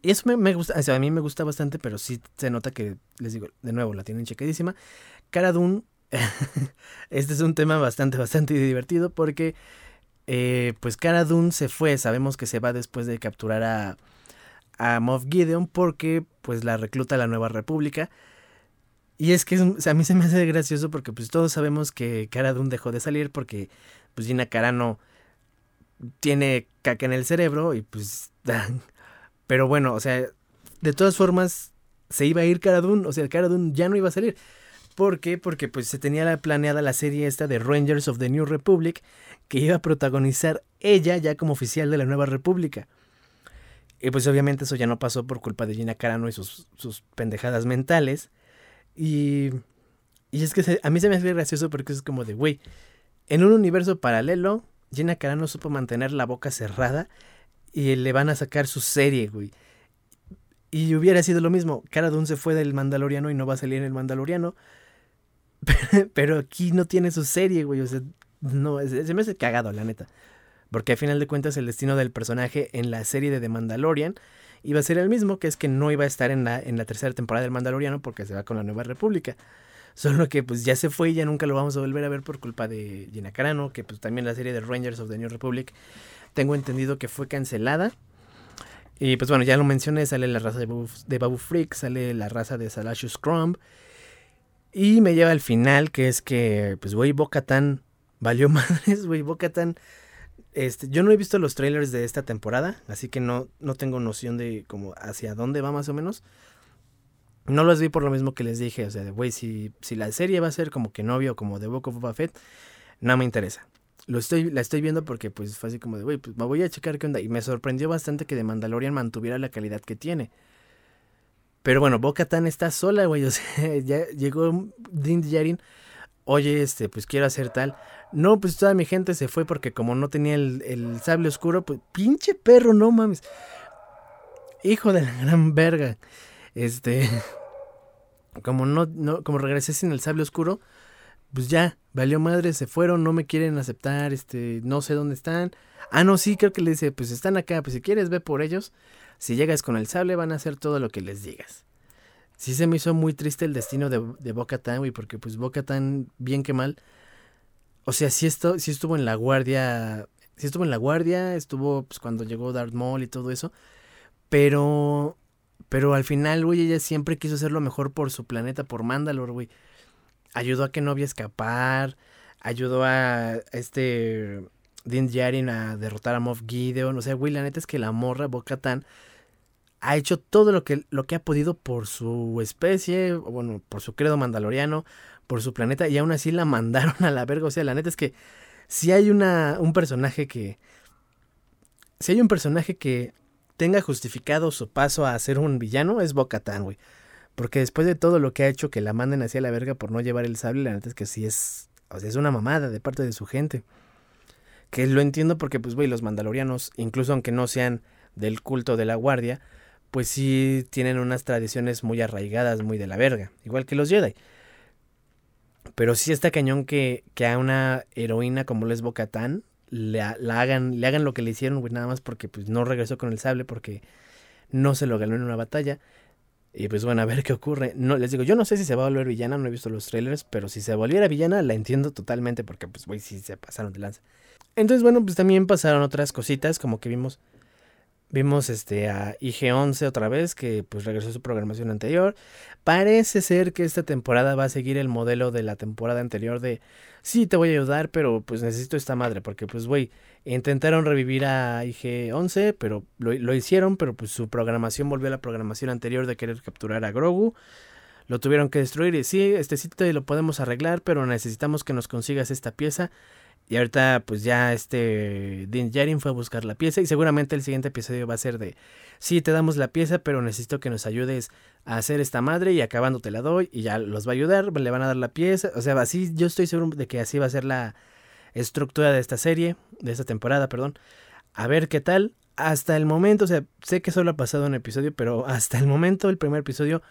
Y eso me, gusta, o sea, a mí me gusta bastante, pero sí se nota que, les digo, de nuevo, la tienen chequedísima. Cara Dune, este es un tema bastante, bastante divertido porque, eh, pues Cara Dune se fue, sabemos que se va después de capturar a, a Moff Gideon porque, pues, la recluta la Nueva República. Y es que a mí se me hace gracioso porque, pues, todos sabemos que Cara Dune dejó de salir porque, pues, Gina Carano tiene caca en el cerebro y, pues, Pero bueno, o sea, de todas formas, se iba a ir Cara o sea, Cara ya no iba a salir. ¿Por qué? Porque pues se tenía la planeada la serie esta de Rangers of the New Republic, que iba a protagonizar ella ya como oficial de la Nueva República. Y pues obviamente eso ya no pasó por culpa de Gina Carano y sus, sus pendejadas mentales. Y, y es que a mí se me hace gracioso porque es como de, güey, en un universo paralelo, Gina Carano supo mantener la boca cerrada y le van a sacar su serie, güey. Y hubiera sido lo mismo. Cara Dune se fue del Mandaloriano y no va a salir en el Mandaloriano. Pero aquí no tiene su serie, güey. O sea, no, se me hace cagado, la neta. Porque al final de cuentas el destino del personaje en la serie de The Mandalorian iba a ser el mismo, que es que no iba a estar en la, en la tercera temporada del Mandaloriano porque se va con la Nueva República. Solo que pues ya se fue y ya nunca lo vamos a volver a ver por culpa de Gina Carano, que pues también la serie de Rangers of the New Republic tengo entendido que fue cancelada. Y pues bueno, ya lo mencioné, sale la raza de Babu, de Freak, sale la raza de Salashus Crumb. Y me lleva al final, que es que, pues, güey, Bocatan valió madres, güey, Bocatan. Este, yo no he visto los trailers de esta temporada, así que no, no tengo noción de como hacia dónde va más o menos. No los vi por lo mismo que les dije, o sea, güey, si, si la serie va a ser como que novio, como de Book of Boba Fett, no me interesa lo estoy, la estoy viendo porque pues fue así como de, güey, pues me voy a checar qué onda. Y me sorprendió bastante que de Mandalorian mantuviera la calidad que tiene. Pero bueno, Boca Tan está sola, güey. O sea, ya llegó Din Djarin. Oye, este, pues quiero hacer tal. No, pues toda mi gente se fue porque como no tenía el, el sable oscuro, pues pinche perro, no mames. Hijo de la gran verga. Este. Como no, no, como regresé sin el sable oscuro, pues ya, valió madre, se fueron, no me quieren aceptar, este, no sé dónde están. Ah, no, sí, creo que le dice, pues están acá, pues si quieres ve por ellos. Si llegas con el sable van a hacer todo lo que les digas. Sí se me hizo muy triste el destino de, de Boca Tan, güey, porque pues Boca Tan, bien que mal. O sea, sí, esto, sí estuvo en la guardia, sí estuvo en la guardia, estuvo pues cuando llegó Darth Maul y todo eso. Pero, pero al final, güey, ella siempre quiso hacer lo mejor por su planeta, por Mandalore, güey ayudó a que no a escapar, ayudó a este Din Djarin a derrotar a Moff Gideon, o sea, güey, la neta es que la morra Bo-Katan ha hecho todo lo que, lo que ha podido por su especie, bueno, por su credo mandaloriano, por su planeta, y aún así la mandaron a la verga, o sea, la neta es que si hay una, un personaje que si hay un personaje que tenga justificado su paso a ser un villano, es Bocatán, güey. Porque después de todo lo que ha hecho que la manden hacia la verga por no llevar el sable, la neta es que sí es. O es una mamada de parte de su gente. Que lo entiendo porque, pues, güey, los mandalorianos, incluso aunque no sean del culto de la guardia, pues sí tienen unas tradiciones muy arraigadas, muy de la verga. Igual que los Jedi. Pero sí está cañón que, que a una heroína como Les Bocatán le, la hagan, le hagan lo que le hicieron, güey, nada más porque pues no regresó con el sable porque no se lo ganó en una batalla. Y pues bueno, a ver qué ocurre. No, les digo, yo no sé si se va a volver villana, no he visto los trailers, pero si se volviera villana la entiendo totalmente porque pues güey, sí se pasaron de lanza. Entonces bueno, pues también pasaron otras cositas como que vimos Vimos este a IG-11 otra vez, que pues regresó a su programación anterior. Parece ser que esta temporada va a seguir el modelo de la temporada anterior de sí, te voy a ayudar, pero pues necesito esta madre, porque pues güey, intentaron revivir a IG-11, pero lo, lo, hicieron, pero pues su programación volvió a la programación anterior de querer capturar a Grogu. Lo tuvieron que destruir y sí, este sitio lo podemos arreglar, pero necesitamos que nos consigas esta pieza. Y ahorita pues ya este Din Djarin fue a buscar la pieza y seguramente el siguiente episodio va a ser de sí te damos la pieza pero necesito que nos ayudes a hacer esta madre y acabando te la doy y ya los va a ayudar, le van a dar la pieza, o sea, así yo estoy seguro de que así va a ser la estructura de esta serie, de esta temporada, perdón. A ver qué tal. Hasta el momento, o sea, sé que solo ha pasado un episodio, pero hasta el momento el primer episodio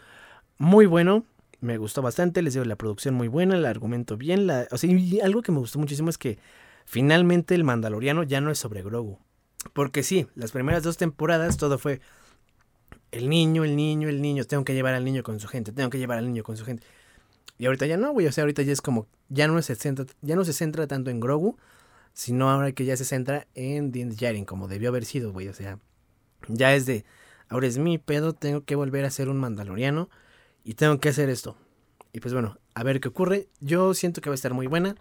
muy bueno me gustó bastante, les digo, la producción muy buena, el argumento bien, la, o sea, y algo que me gustó muchísimo es que finalmente el Mandaloriano ya no es sobre Grogu. Porque sí, las primeras dos temporadas todo fue el niño, el niño, el niño, tengo que llevar al niño con su gente, tengo que llevar al niño con su gente. Y ahorita ya no, güey, o sea, ahorita ya es como, ya no se centra, ya no se centra tanto en Grogu, sino ahora que ya se centra en Din Djarin, como debió haber sido, güey, o sea, ya es de, ahora es mi pedo, tengo que volver a ser un mandaloriano y tengo que hacer esto. Y pues bueno, a ver qué ocurre. Yo siento que va a estar muy buena.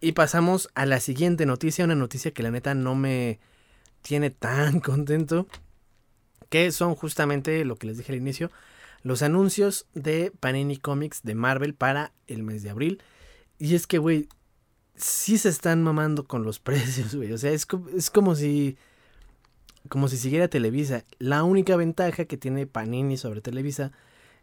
Y pasamos a la siguiente noticia, una noticia que la neta no me tiene tan contento. Que son justamente lo que les dije al inicio, los anuncios de Panini Comics de Marvel para el mes de abril. Y es que, güey, sí se están mamando con los precios, güey. O sea, es, es como si como si siguiera Televisa. La única ventaja que tiene Panini sobre Televisa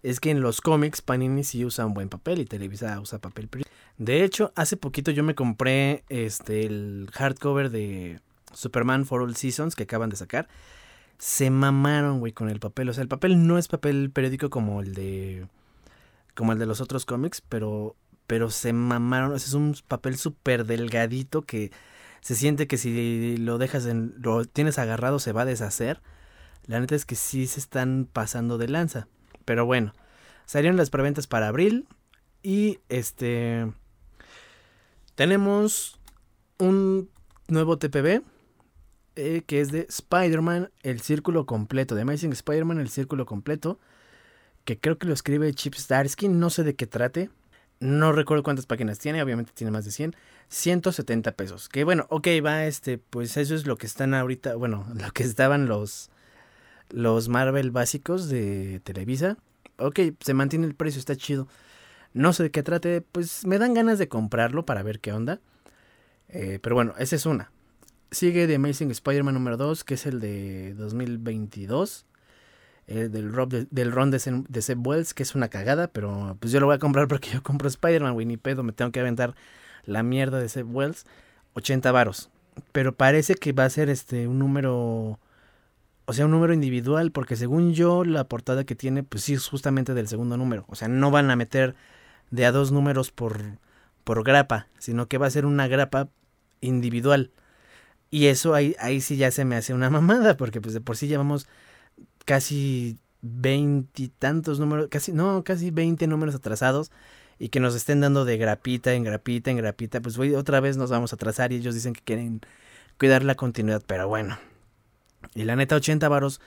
es que en los cómics Panini sí usa un buen papel y Televisa usa papel De hecho, hace poquito yo me compré este el hardcover de Superman for All Seasons que acaban de sacar. Se mamaron, güey, con el papel. O sea, el papel no es papel periódico como el de como el de los otros cómics, pero pero se mamaron. es un papel súper delgadito que se siente que si lo dejas en lo tienes agarrado se va a deshacer. La neta es que sí se están pasando de lanza. Pero bueno, salieron las preventas para abril. Y este. Tenemos un nuevo TPB. Eh, que es de Spider-Man, el círculo completo. De Amazing Spider-Man, el círculo completo. Que creo que lo escribe Chip Starsky. No sé de qué trate. No recuerdo cuántas páginas tiene. Obviamente tiene más de 100. 170 pesos. Que bueno, ok, va este. Pues eso es lo que están ahorita. Bueno, lo que estaban los los Marvel básicos de Televisa. Ok, se mantiene el precio, está chido. No sé de qué trate, pues me dan ganas de comprarlo para ver qué onda. Eh, pero bueno, esa es una. Sigue The Amazing Spider-Man número 2, que es el de 2022. Eh, del, del Ron de, de Seb Wells, que es una cagada, pero pues yo lo voy a comprar porque yo compro Spider-Man, güey, ni pedo, me tengo que aventar la mierda de Seb Wells. 80 varos. Pero parece que va a ser este un número o sea, un número individual, porque según yo, la portada que tiene, pues sí es justamente del segundo número. O sea, no van a meter de a dos números por, por grapa, sino que va a ser una grapa individual. Y eso ahí, ahí sí ya se me hace una mamada, porque pues de por sí llevamos casi veintitantos números, casi, no, casi veinte números atrasados y que nos estén dando de grapita en grapita en grapita, pues voy, otra vez nos vamos a atrasar y ellos dicen que quieren cuidar la continuidad, pero bueno, y la neta, 80 varos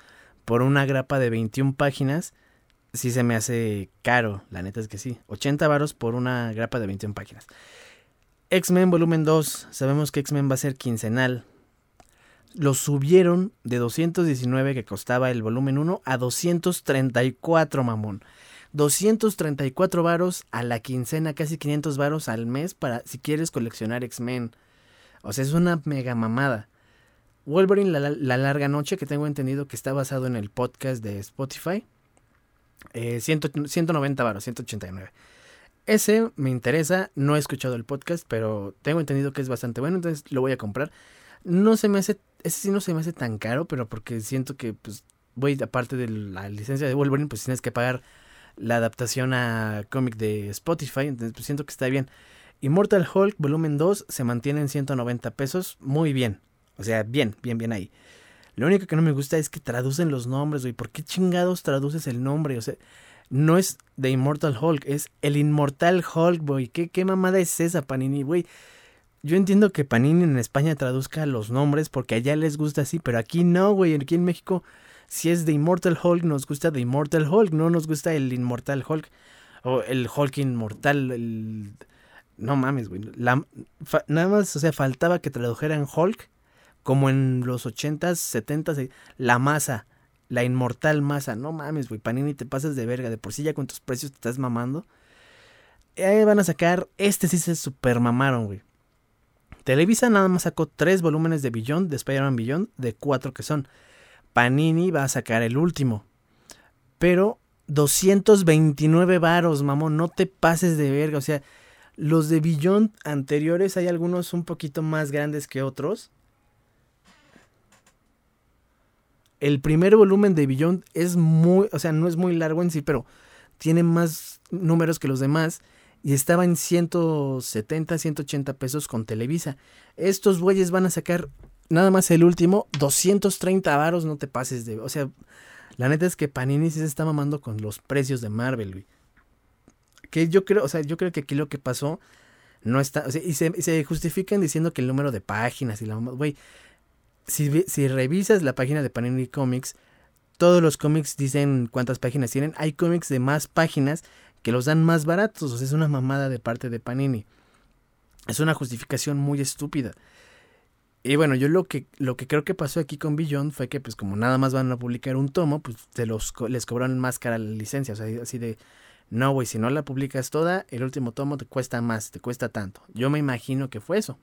por una grapa de 21 páginas, sí se me hace caro. La neta es que sí. 80 varos por una grapa de 21 páginas. X-Men volumen 2. Sabemos que X-Men va a ser quincenal. Lo subieron de 219 que costaba el volumen 1 a 234, mamón. 234 varos a la quincena, casi 500 varos al mes para si quieres coleccionar X-Men. O sea, es una mega mamada. Wolverine, la, la, larga noche, que tengo entendido que está basado en el podcast de Spotify. Eh, 190 baros, 189. Ese me interesa, no he escuchado el podcast, pero tengo entendido que es bastante bueno, entonces lo voy a comprar. No se me hace, ese sí no se me hace tan caro, pero porque siento que, pues, voy, aparte de la licencia de Wolverine, pues tienes que pagar la adaptación a cómic de Spotify, entonces pues siento que está bien. Immortal Hulk volumen 2 se mantiene en 190 pesos, muy bien. O sea, bien, bien, bien ahí. Lo único que no me gusta es que traducen los nombres, güey. ¿Por qué chingados traduces el nombre? O sea, no es The Immortal Hulk, es el Inmortal Hulk, güey. ¿Qué, ¿Qué mamada es esa, Panini, güey? Yo entiendo que Panini en España traduzca los nombres porque allá les gusta así, pero aquí no, güey. Aquí en México, si es The Immortal Hulk, nos gusta The Immortal Hulk, no nos gusta el Inmortal Hulk. O el Hulk Inmortal. No mames, güey. nada más, o sea, faltaba que tradujeran Hulk como en los 80s, 70s, la masa, la inmortal masa. No mames, güey, Panini te pasas de verga. De por sí ya con tus precios te estás mamando. Ahí van a sacar, este sí se super mamaron, güey. Televisa nada más sacó tres volúmenes de Beyond, de Spider-Man Beyond, de cuatro que son. Panini va a sacar el último. Pero 229 varos, mamón, no te pases de verga. O sea, los de Beyond anteriores hay algunos un poquito más grandes que otros. El primer volumen de Beyond es muy, o sea, no es muy largo en sí, pero tiene más números que los demás. Y estaba en 170, 180 pesos con Televisa. Estos güeyes van a sacar nada más el último, 230 varos, no te pases de... O sea, la neta es que Panini se está mamando con los precios de Marvel, güey. Que yo creo, o sea, yo creo que aquí lo que pasó no está... O sea, y se, se justifican diciendo que el número de páginas y la... Güey, si, revisas la página de Panini Comics, todos los cómics dicen cuántas páginas tienen. Hay cómics de más páginas que los dan más baratos. O sea, es una mamada de parte de Panini. Es una justificación muy estúpida. Y bueno, yo lo que, lo que creo que pasó aquí con Beyond fue que, pues, como nada más van a publicar un tomo, pues se los, les cobraron más cara la licencia. O sea, así de, no, güey, si no la publicas toda, el último tomo te cuesta más, te cuesta tanto. Yo me imagino que fue eso.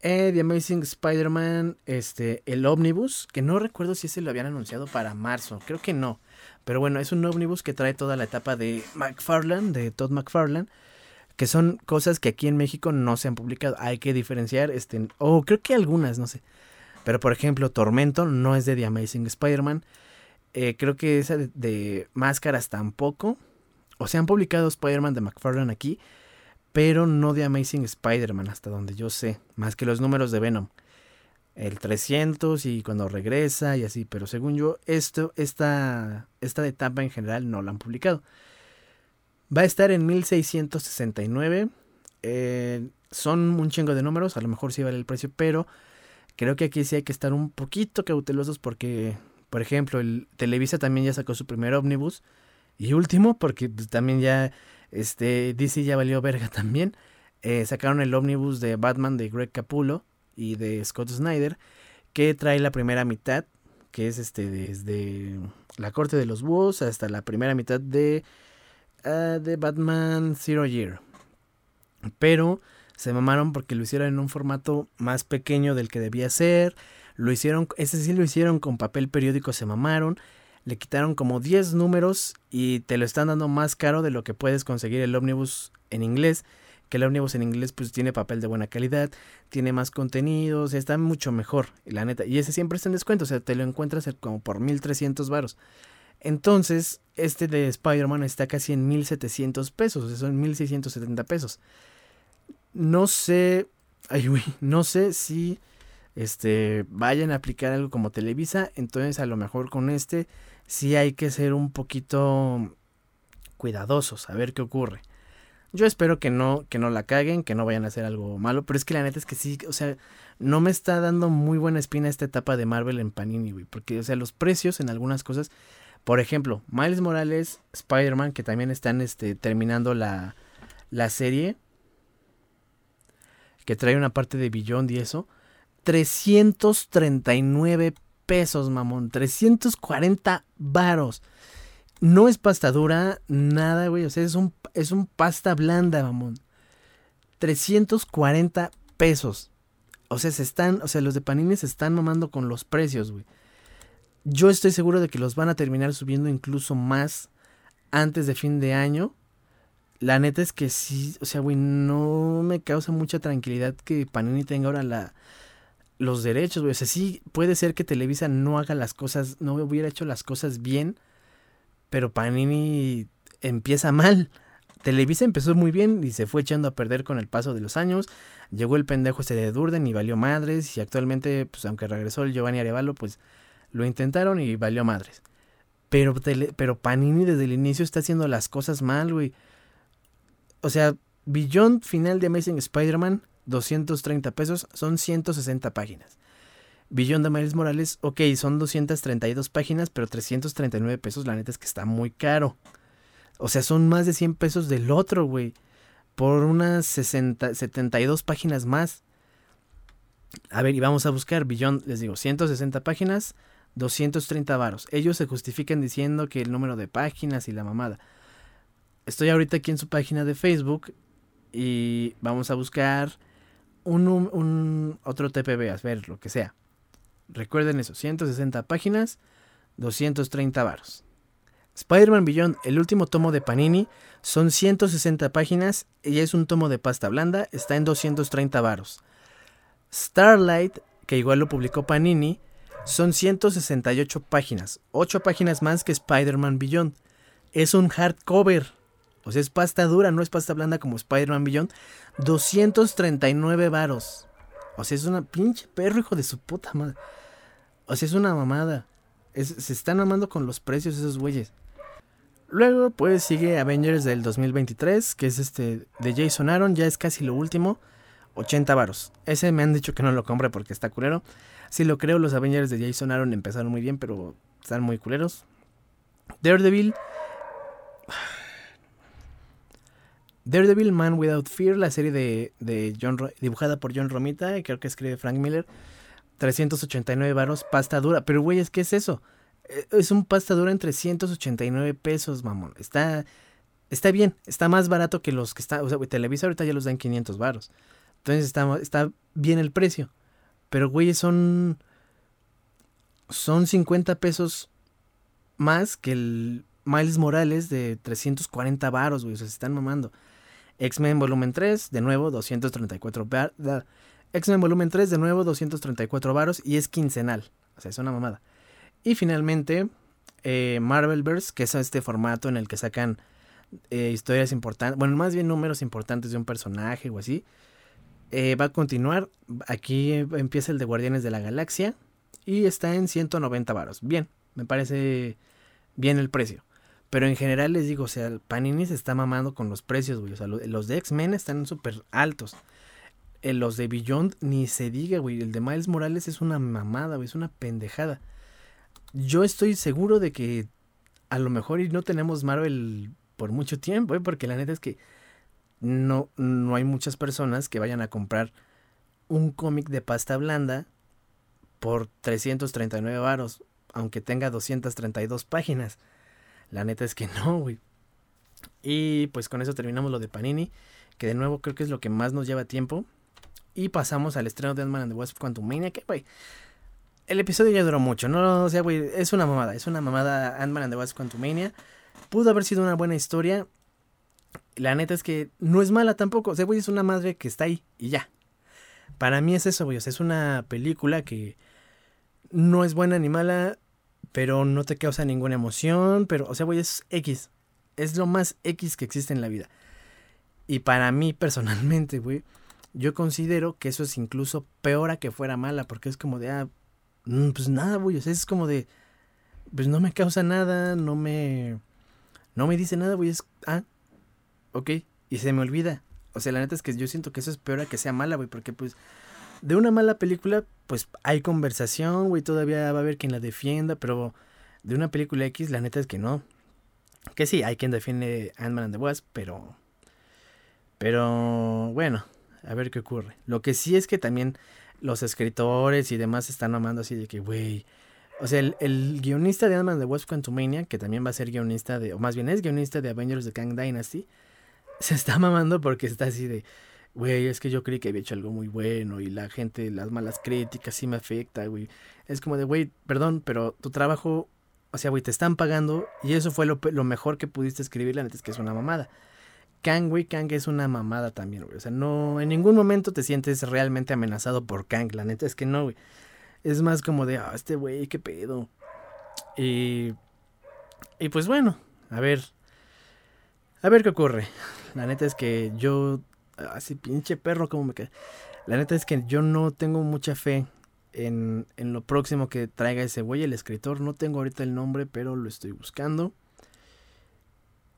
Eh, The Amazing Spider-Man, este, el ómnibus, que no recuerdo si ese lo habían anunciado para marzo, creo que no. Pero bueno, es un ómnibus que trae toda la etapa de McFarlane, de Todd McFarlane, que son cosas que aquí en México no se han publicado. Hay que diferenciar, este, o creo que algunas, no sé. Pero por ejemplo, Tormento no es de The Amazing Spider-Man. Eh, creo que esa de, de, Máscaras tampoco. O se han publicado Spider-Man de McFarlane aquí, pero no de Amazing Spider-Man, hasta donde yo sé, más que los números de Venom. El 300 y cuando regresa y así, pero según yo, esto, esta, esta etapa en general no la han publicado. Va a estar en 1669. Eh, son un chingo de números, a lo mejor sí vale el precio, pero creo que aquí sí hay que estar un poquito cautelosos porque, por ejemplo, el Televisa también ya sacó su primer ómnibus y último, porque pues, también ya este, DC ya valió verga también. Eh, sacaron el ómnibus de Batman de Greg Capullo y de Scott Snyder, que trae la primera mitad, que es este desde la corte de los búhos hasta la primera mitad de, ah, de Batman Zero Year. Pero se mamaron porque lo hicieron en un formato más pequeño del que debía ser. Lo hicieron, ese sí lo hicieron con papel periódico, se mamaron le quitaron como 10 números y te lo están dando más caro de lo que puedes conseguir el ómnibus en inglés. Que el ómnibus en inglés pues tiene papel de buena calidad, tiene más contenidos, está mucho mejor, la neta. Y ese siempre está en descuento, o sea, te lo encuentras como por 1300 varos. Entonces, este de Spider-Man está casi en 1700 pesos, o sea, son 1670 pesos. No sé, ay, no sé si este vayan a aplicar algo como Televisa, entonces a lo mejor con este sí hay que ser un poquito cuidadosos, a ver qué ocurre. Yo espero que no, que no la caguen, que no vayan a hacer algo malo, pero es que la neta es que sí, o sea, no me está dando muy buena espina esta etapa de Marvel en Panini, güey, porque, o sea, los precios en algunas cosas, por ejemplo, Miles Morales, Spider-Man, que también están, este, terminando la, la serie, que trae una parte de Beyond y eso, 339 pesos, mamón. 340 varos. No es pasta dura, nada, güey. O sea, es un, es un pasta blanda, mamón. 340 pesos. O sea, se están, o sea, los de Panini se están mamando con los precios, güey. Yo estoy seguro de que los van a terminar subiendo incluso más antes de fin de año. La neta es que sí, o sea, güey, no me causa mucha tranquilidad que Panini tenga ahora la, los derechos, güey. O sea, sí puede ser que Televisa no haga las cosas, no hubiera hecho las cosas bien, pero Panini empieza mal. Televisa empezó muy bien y se fue echando a perder con el paso de los años. Llegó el pendejo ese de Durden y valió madres. Y actualmente, pues aunque regresó el Giovanni Arevalo, pues lo intentaron y valió madres. Pero, pero Panini desde el inicio está haciendo las cosas mal, güey. O sea, Beyond final de Amazing Spider-Man, 230 pesos, son 160 páginas. Beyond de Miles Morales, ok, son 232 páginas, pero 339 pesos, la neta es que está muy caro. O sea, son más de 100 pesos del otro, güey. Por unas 60, 72 páginas más. A ver, y vamos a buscar Beyond, les digo, 160 páginas, 230 varos. Ellos se justifican diciendo que el número de páginas y la mamada. Estoy ahorita aquí en su página de Facebook y vamos a buscar un, otro TPB, a ver, lo que sea. Recuerden eso, 160 páginas, 230 varos. Spider-Man Beyond, el último tomo de Panini, son 160 páginas y es un tomo de pasta blanda, está en 230 varos. Starlight, que igual lo publicó Panini, son 168 páginas, 8 páginas más que Spider-Man Beyond. Es un hardcover, o sea, es pasta dura, no es pasta blanda como Spider-Man Beyond. 239 varos. O sea, es una pinche perro, hijo de su puta madre. O sea, es una mamada. se están mamando con los precios esos güeyes. Luego, pues sigue Avengers del 2023, que es este de Jason Aaron, ya es casi lo último. 80 varos. Ese me han dicho que no lo compre porque está culero. Sí lo creo, los Avengers de Jason Aaron empezaron muy bien, pero están muy culeros. Daredevil. Daredevil Man Without Fear, la serie de, de John, dibujada por John Romita, creo que escribe Frank Miller. 389 varos, pasta dura. Pero, güey, ¿qué es eso? Eh, es un pasta dura en 389 pesos, mamón. Está, está bien, está más barato que los que está. O sea, güey, Televisa ahorita ya los dan 500 varos. Entonces está, está bien el precio. Pero, güey, son. Son 50 pesos más que el Miles Morales de 340 varos, güey. O sea, se están mamando. X-Men Volumen 3, de nuevo, 234 varos. X-Men Volumen 3, de nuevo, 234 varos. Y es quincenal. O sea, es una mamada. Y finalmente, eh, Marvelverse, que es este formato en el que sacan eh, historias importantes. Bueno, más bien números importantes de un personaje o así. Eh, va a continuar. Aquí empieza el de Guardianes de la Galaxia. Y está en 190 varos. Bien, me parece bien el precio. Pero en general les digo, o sea, Panini se está mamando con los precios, güey. O sea, los de X-Men están súper altos. Eh, los de Beyond ni se diga, güey. El de Miles Morales es una mamada, güey. Es una pendejada. Yo estoy seguro de que a lo mejor no tenemos Marvel por mucho tiempo, güey. Porque la neta es que no, no hay muchas personas que vayan a comprar un cómic de pasta blanda por 339 varos, aunque tenga 232 páginas. La neta es que no, güey. Y pues con eso terminamos lo de Panini, que de nuevo creo que es lo que más nos lleva tiempo. Y pasamos al estreno de Ant-Man and the Wasp Quantumania, que güey, el episodio ya duró mucho, ¿no? O sea, güey, es una mamada, es una mamada Ant-Man and the Wasp Quantumania. Pudo haber sido una buena historia. La neta es que no es mala tampoco. O sea, güey, es una madre que está ahí y ya. Para mí es eso, güey. O sea, es una película que no es buena ni mala pero no te causa ninguna emoción, pero, o sea, güey, es X. Es lo más X que existe en la vida. Y para mí, personalmente, güey, yo considero que eso es incluso peor a que fuera mala, porque es como de, ah, mm, pues nada, güey, o sea, es como de, pues no me causa nada, no me, no me dice nada, güey, es, ah, ok, y se me olvida. O sea, la neta es que yo siento que eso es peor a que sea mala, güey, porque pues de una mala película, pues hay conversación, güey, todavía va a haber quien la defienda, pero de una película X, la neta es que no. Que sí, hay quien defiende Ant-Man and the Wasp, pero... Pero bueno, a ver qué ocurre. Lo que sí es que también los escritores y demás están amando así de que, güey... O sea, el, guionista de Ant-Man and the Wasp Quantumania, que también va a ser guionista de... O más bien es guionista de Avengers The Kang Dynasty, se está mamando porque está así de güey, es que yo creí que había hecho algo muy bueno y la gente, las malas críticas sí me afecta, güey. Es como de, güey, perdón, pero tu trabajo, o sea, güey, te están pagando y eso fue lo, lo mejor que pudiste escribir, la neta es que es una mamada. Kang, güey, Kang es una mamada también, güey. O sea, no, en ningún momento te sientes realmente amenazado por Kang, la neta es que no, güey. Es más como de, ah, este güey, qué pedo. Y, y pues bueno, a ver, a ver qué ocurre. La neta es que yo, así pinche perro, como me queda. La neta es que yo no tengo mucha fe en, en lo próximo que traiga ese güey, el escritor. No tengo ahorita el nombre, pero lo estoy buscando.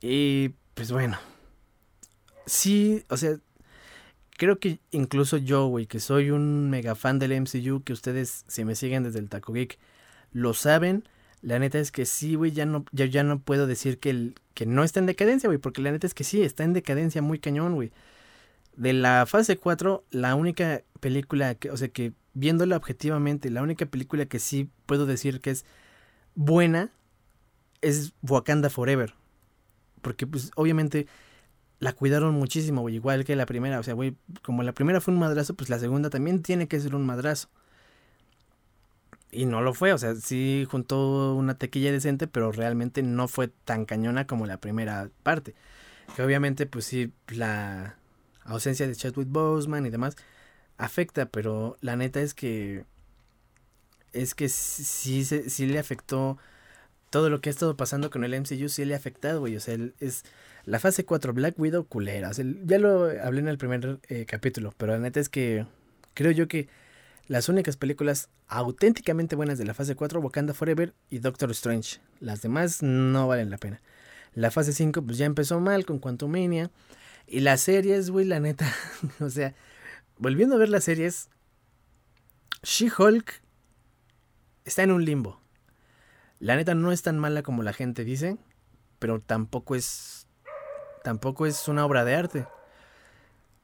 Y pues bueno, sí, o sea, creo que incluso yo, güey, que soy un mega fan del MCU, que ustedes, si me siguen desde el Taco Geek, lo saben. La neta es que sí, güey, ya no, ya, ya no puedo decir que, el, que no está en decadencia, güey, porque la neta es que sí, está en decadencia muy cañón, güey. De la fase 4, la única película, que, o sea, que viéndola objetivamente, la única película que sí puedo decir que es buena es Wakanda Forever. Porque, pues, obviamente la cuidaron muchísimo, güey, igual que la primera. O sea, güey, como la primera fue un madrazo, pues la segunda también tiene que ser un madrazo. Y no lo fue, o sea, sí juntó una tequilla decente, pero realmente no fue tan cañona como la primera parte. Que obviamente, pues sí, la ausencia de Chadwick Boseman y demás afecta, pero la neta es que es que sí, sí, le afectó todo lo que ha estado pasando con el MCU, sí le ha afectado, güey. O sea, es la fase 4, Black Widow, culera. ya lo hablé en el primer eh, capítulo, pero la neta es que creo yo que las únicas películas auténticamente buenas de la fase 4, Wakanda Forever y Doctor Strange. Las demás no valen la pena. La fase 5 pues ya empezó mal con Quantumania. Y las series, güey, la neta. o sea, volviendo a ver las series, She-Hulk está en un limbo. La neta no es tan mala como la gente dice, pero tampoco es tampoco es una obra de arte.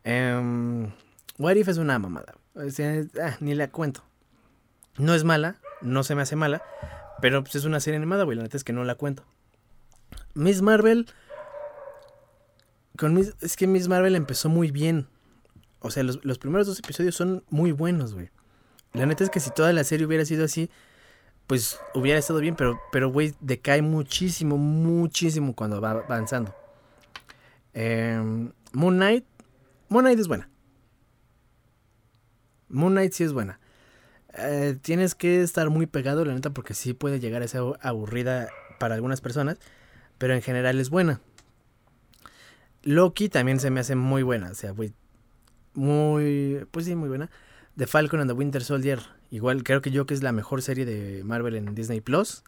Um, What If es una mamada. Ah, ni la cuento. No es mala, no se me hace mala, pero pues es una serie animada, güey. La neta es que no la cuento. Miss Marvel. Es que Miss Marvel empezó muy bien. O sea, los, los primeros dos episodios son muy buenos, güey. La neta es que si toda la serie hubiera sido así, pues hubiera estado bien, pero, pero, güey, decae muchísimo, muchísimo cuando va avanzando. Em, Moon Knight. Moon Knight es buena. Moon Knight sí es buena. Eh, tienes que estar muy pegado, la neta, porque sí puede llegar a ser aburrida para algunas personas. Pero en general es buena. Loki también se me hace muy buena. O sea, muy. Pues sí, muy buena. The Falcon and the Winter Soldier. Igual creo que yo que es la mejor serie de Marvel en Disney Plus.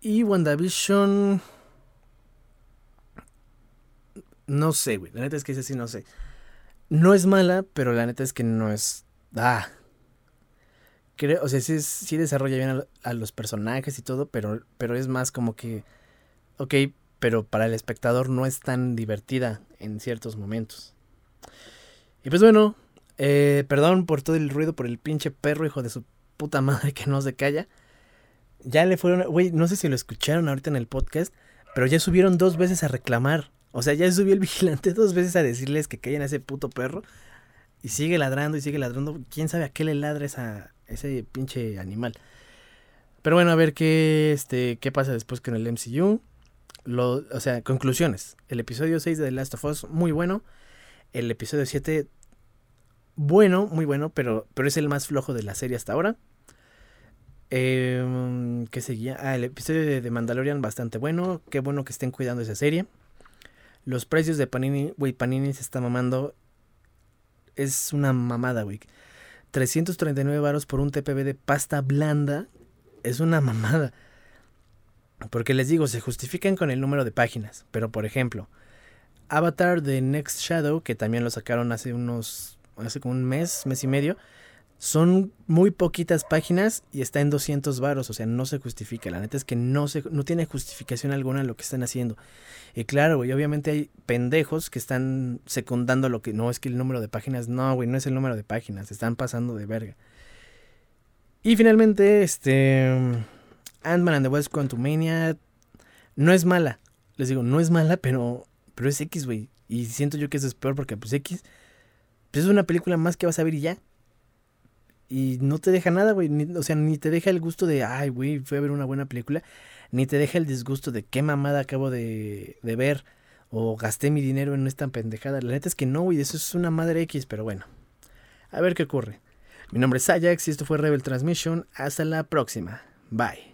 Y WandaVision. No sé, güey. La neta es que ese sí no sé. No es mala, pero la neta es que no es. Ah. Creo, o sea, sí, sí desarrolla bien a, los personajes y todo, pero, pero es más como que. Ok, pero para el espectador no es tan divertida en ciertos momentos. Y pues bueno, eh, perdón por todo el ruido, por el pinche perro, hijo de su puta madre que no se calla. Ya le fueron, güey, no sé si lo escucharon ahorita en el podcast, pero ya subieron dos veces a reclamar. O sea, ya subió el vigilante dos veces a decirles que callen a ese puto perro. Y sigue ladrando y sigue ladrando. ¿Quién sabe a qué le ladra ese pinche animal? Pero bueno, a ver qué, este, qué pasa después con el MCU. Lo, o sea, conclusiones. El episodio 6 de The Last of Us, muy bueno. El episodio 7, bueno, muy bueno, pero, pero es el más flojo de la serie hasta ahora. Eh, ¿Qué seguía? Ah, el episodio de, de Mandalorian, bastante bueno. Qué bueno que estén cuidando esa serie. Los precios de Panini, güey, Panini se está mamando. Es una mamada, güey. 339 varos por un TPB de pasta blanda. Es una mamada. Porque les digo, se justifican con el número de páginas. Pero por ejemplo, Avatar de Next Shadow, que también lo sacaron hace unos. hace como un mes, mes y medio. Son muy poquitas páginas y está en 200 varos, o sea, no se justifica. La neta es que no, se, no tiene justificación alguna lo que están haciendo. Y claro, güey, obviamente hay pendejos que están secundando lo que no es que el número de páginas, no, güey, no es el número de páginas, están pasando de verga. Y finalmente, este. Ant-Man and the West Quantumania no es mala. Les digo, no es mala, pero, pero es X, güey. Y siento yo que eso es peor porque pues X pues es una película más que vas a ver y ya. Y no te deja nada, güey. O sea, ni te deja el gusto de, ay, güey, fui a ver una buena película. Ni te deja el disgusto de qué mamada acabo de, de ver. O gasté mi dinero en esta pendejada. La neta es que no, güey, eso es una madre X, pero bueno. A ver qué ocurre. Mi nombre es Ajax y esto fue Rebel Transmission. Hasta la próxima. Bye.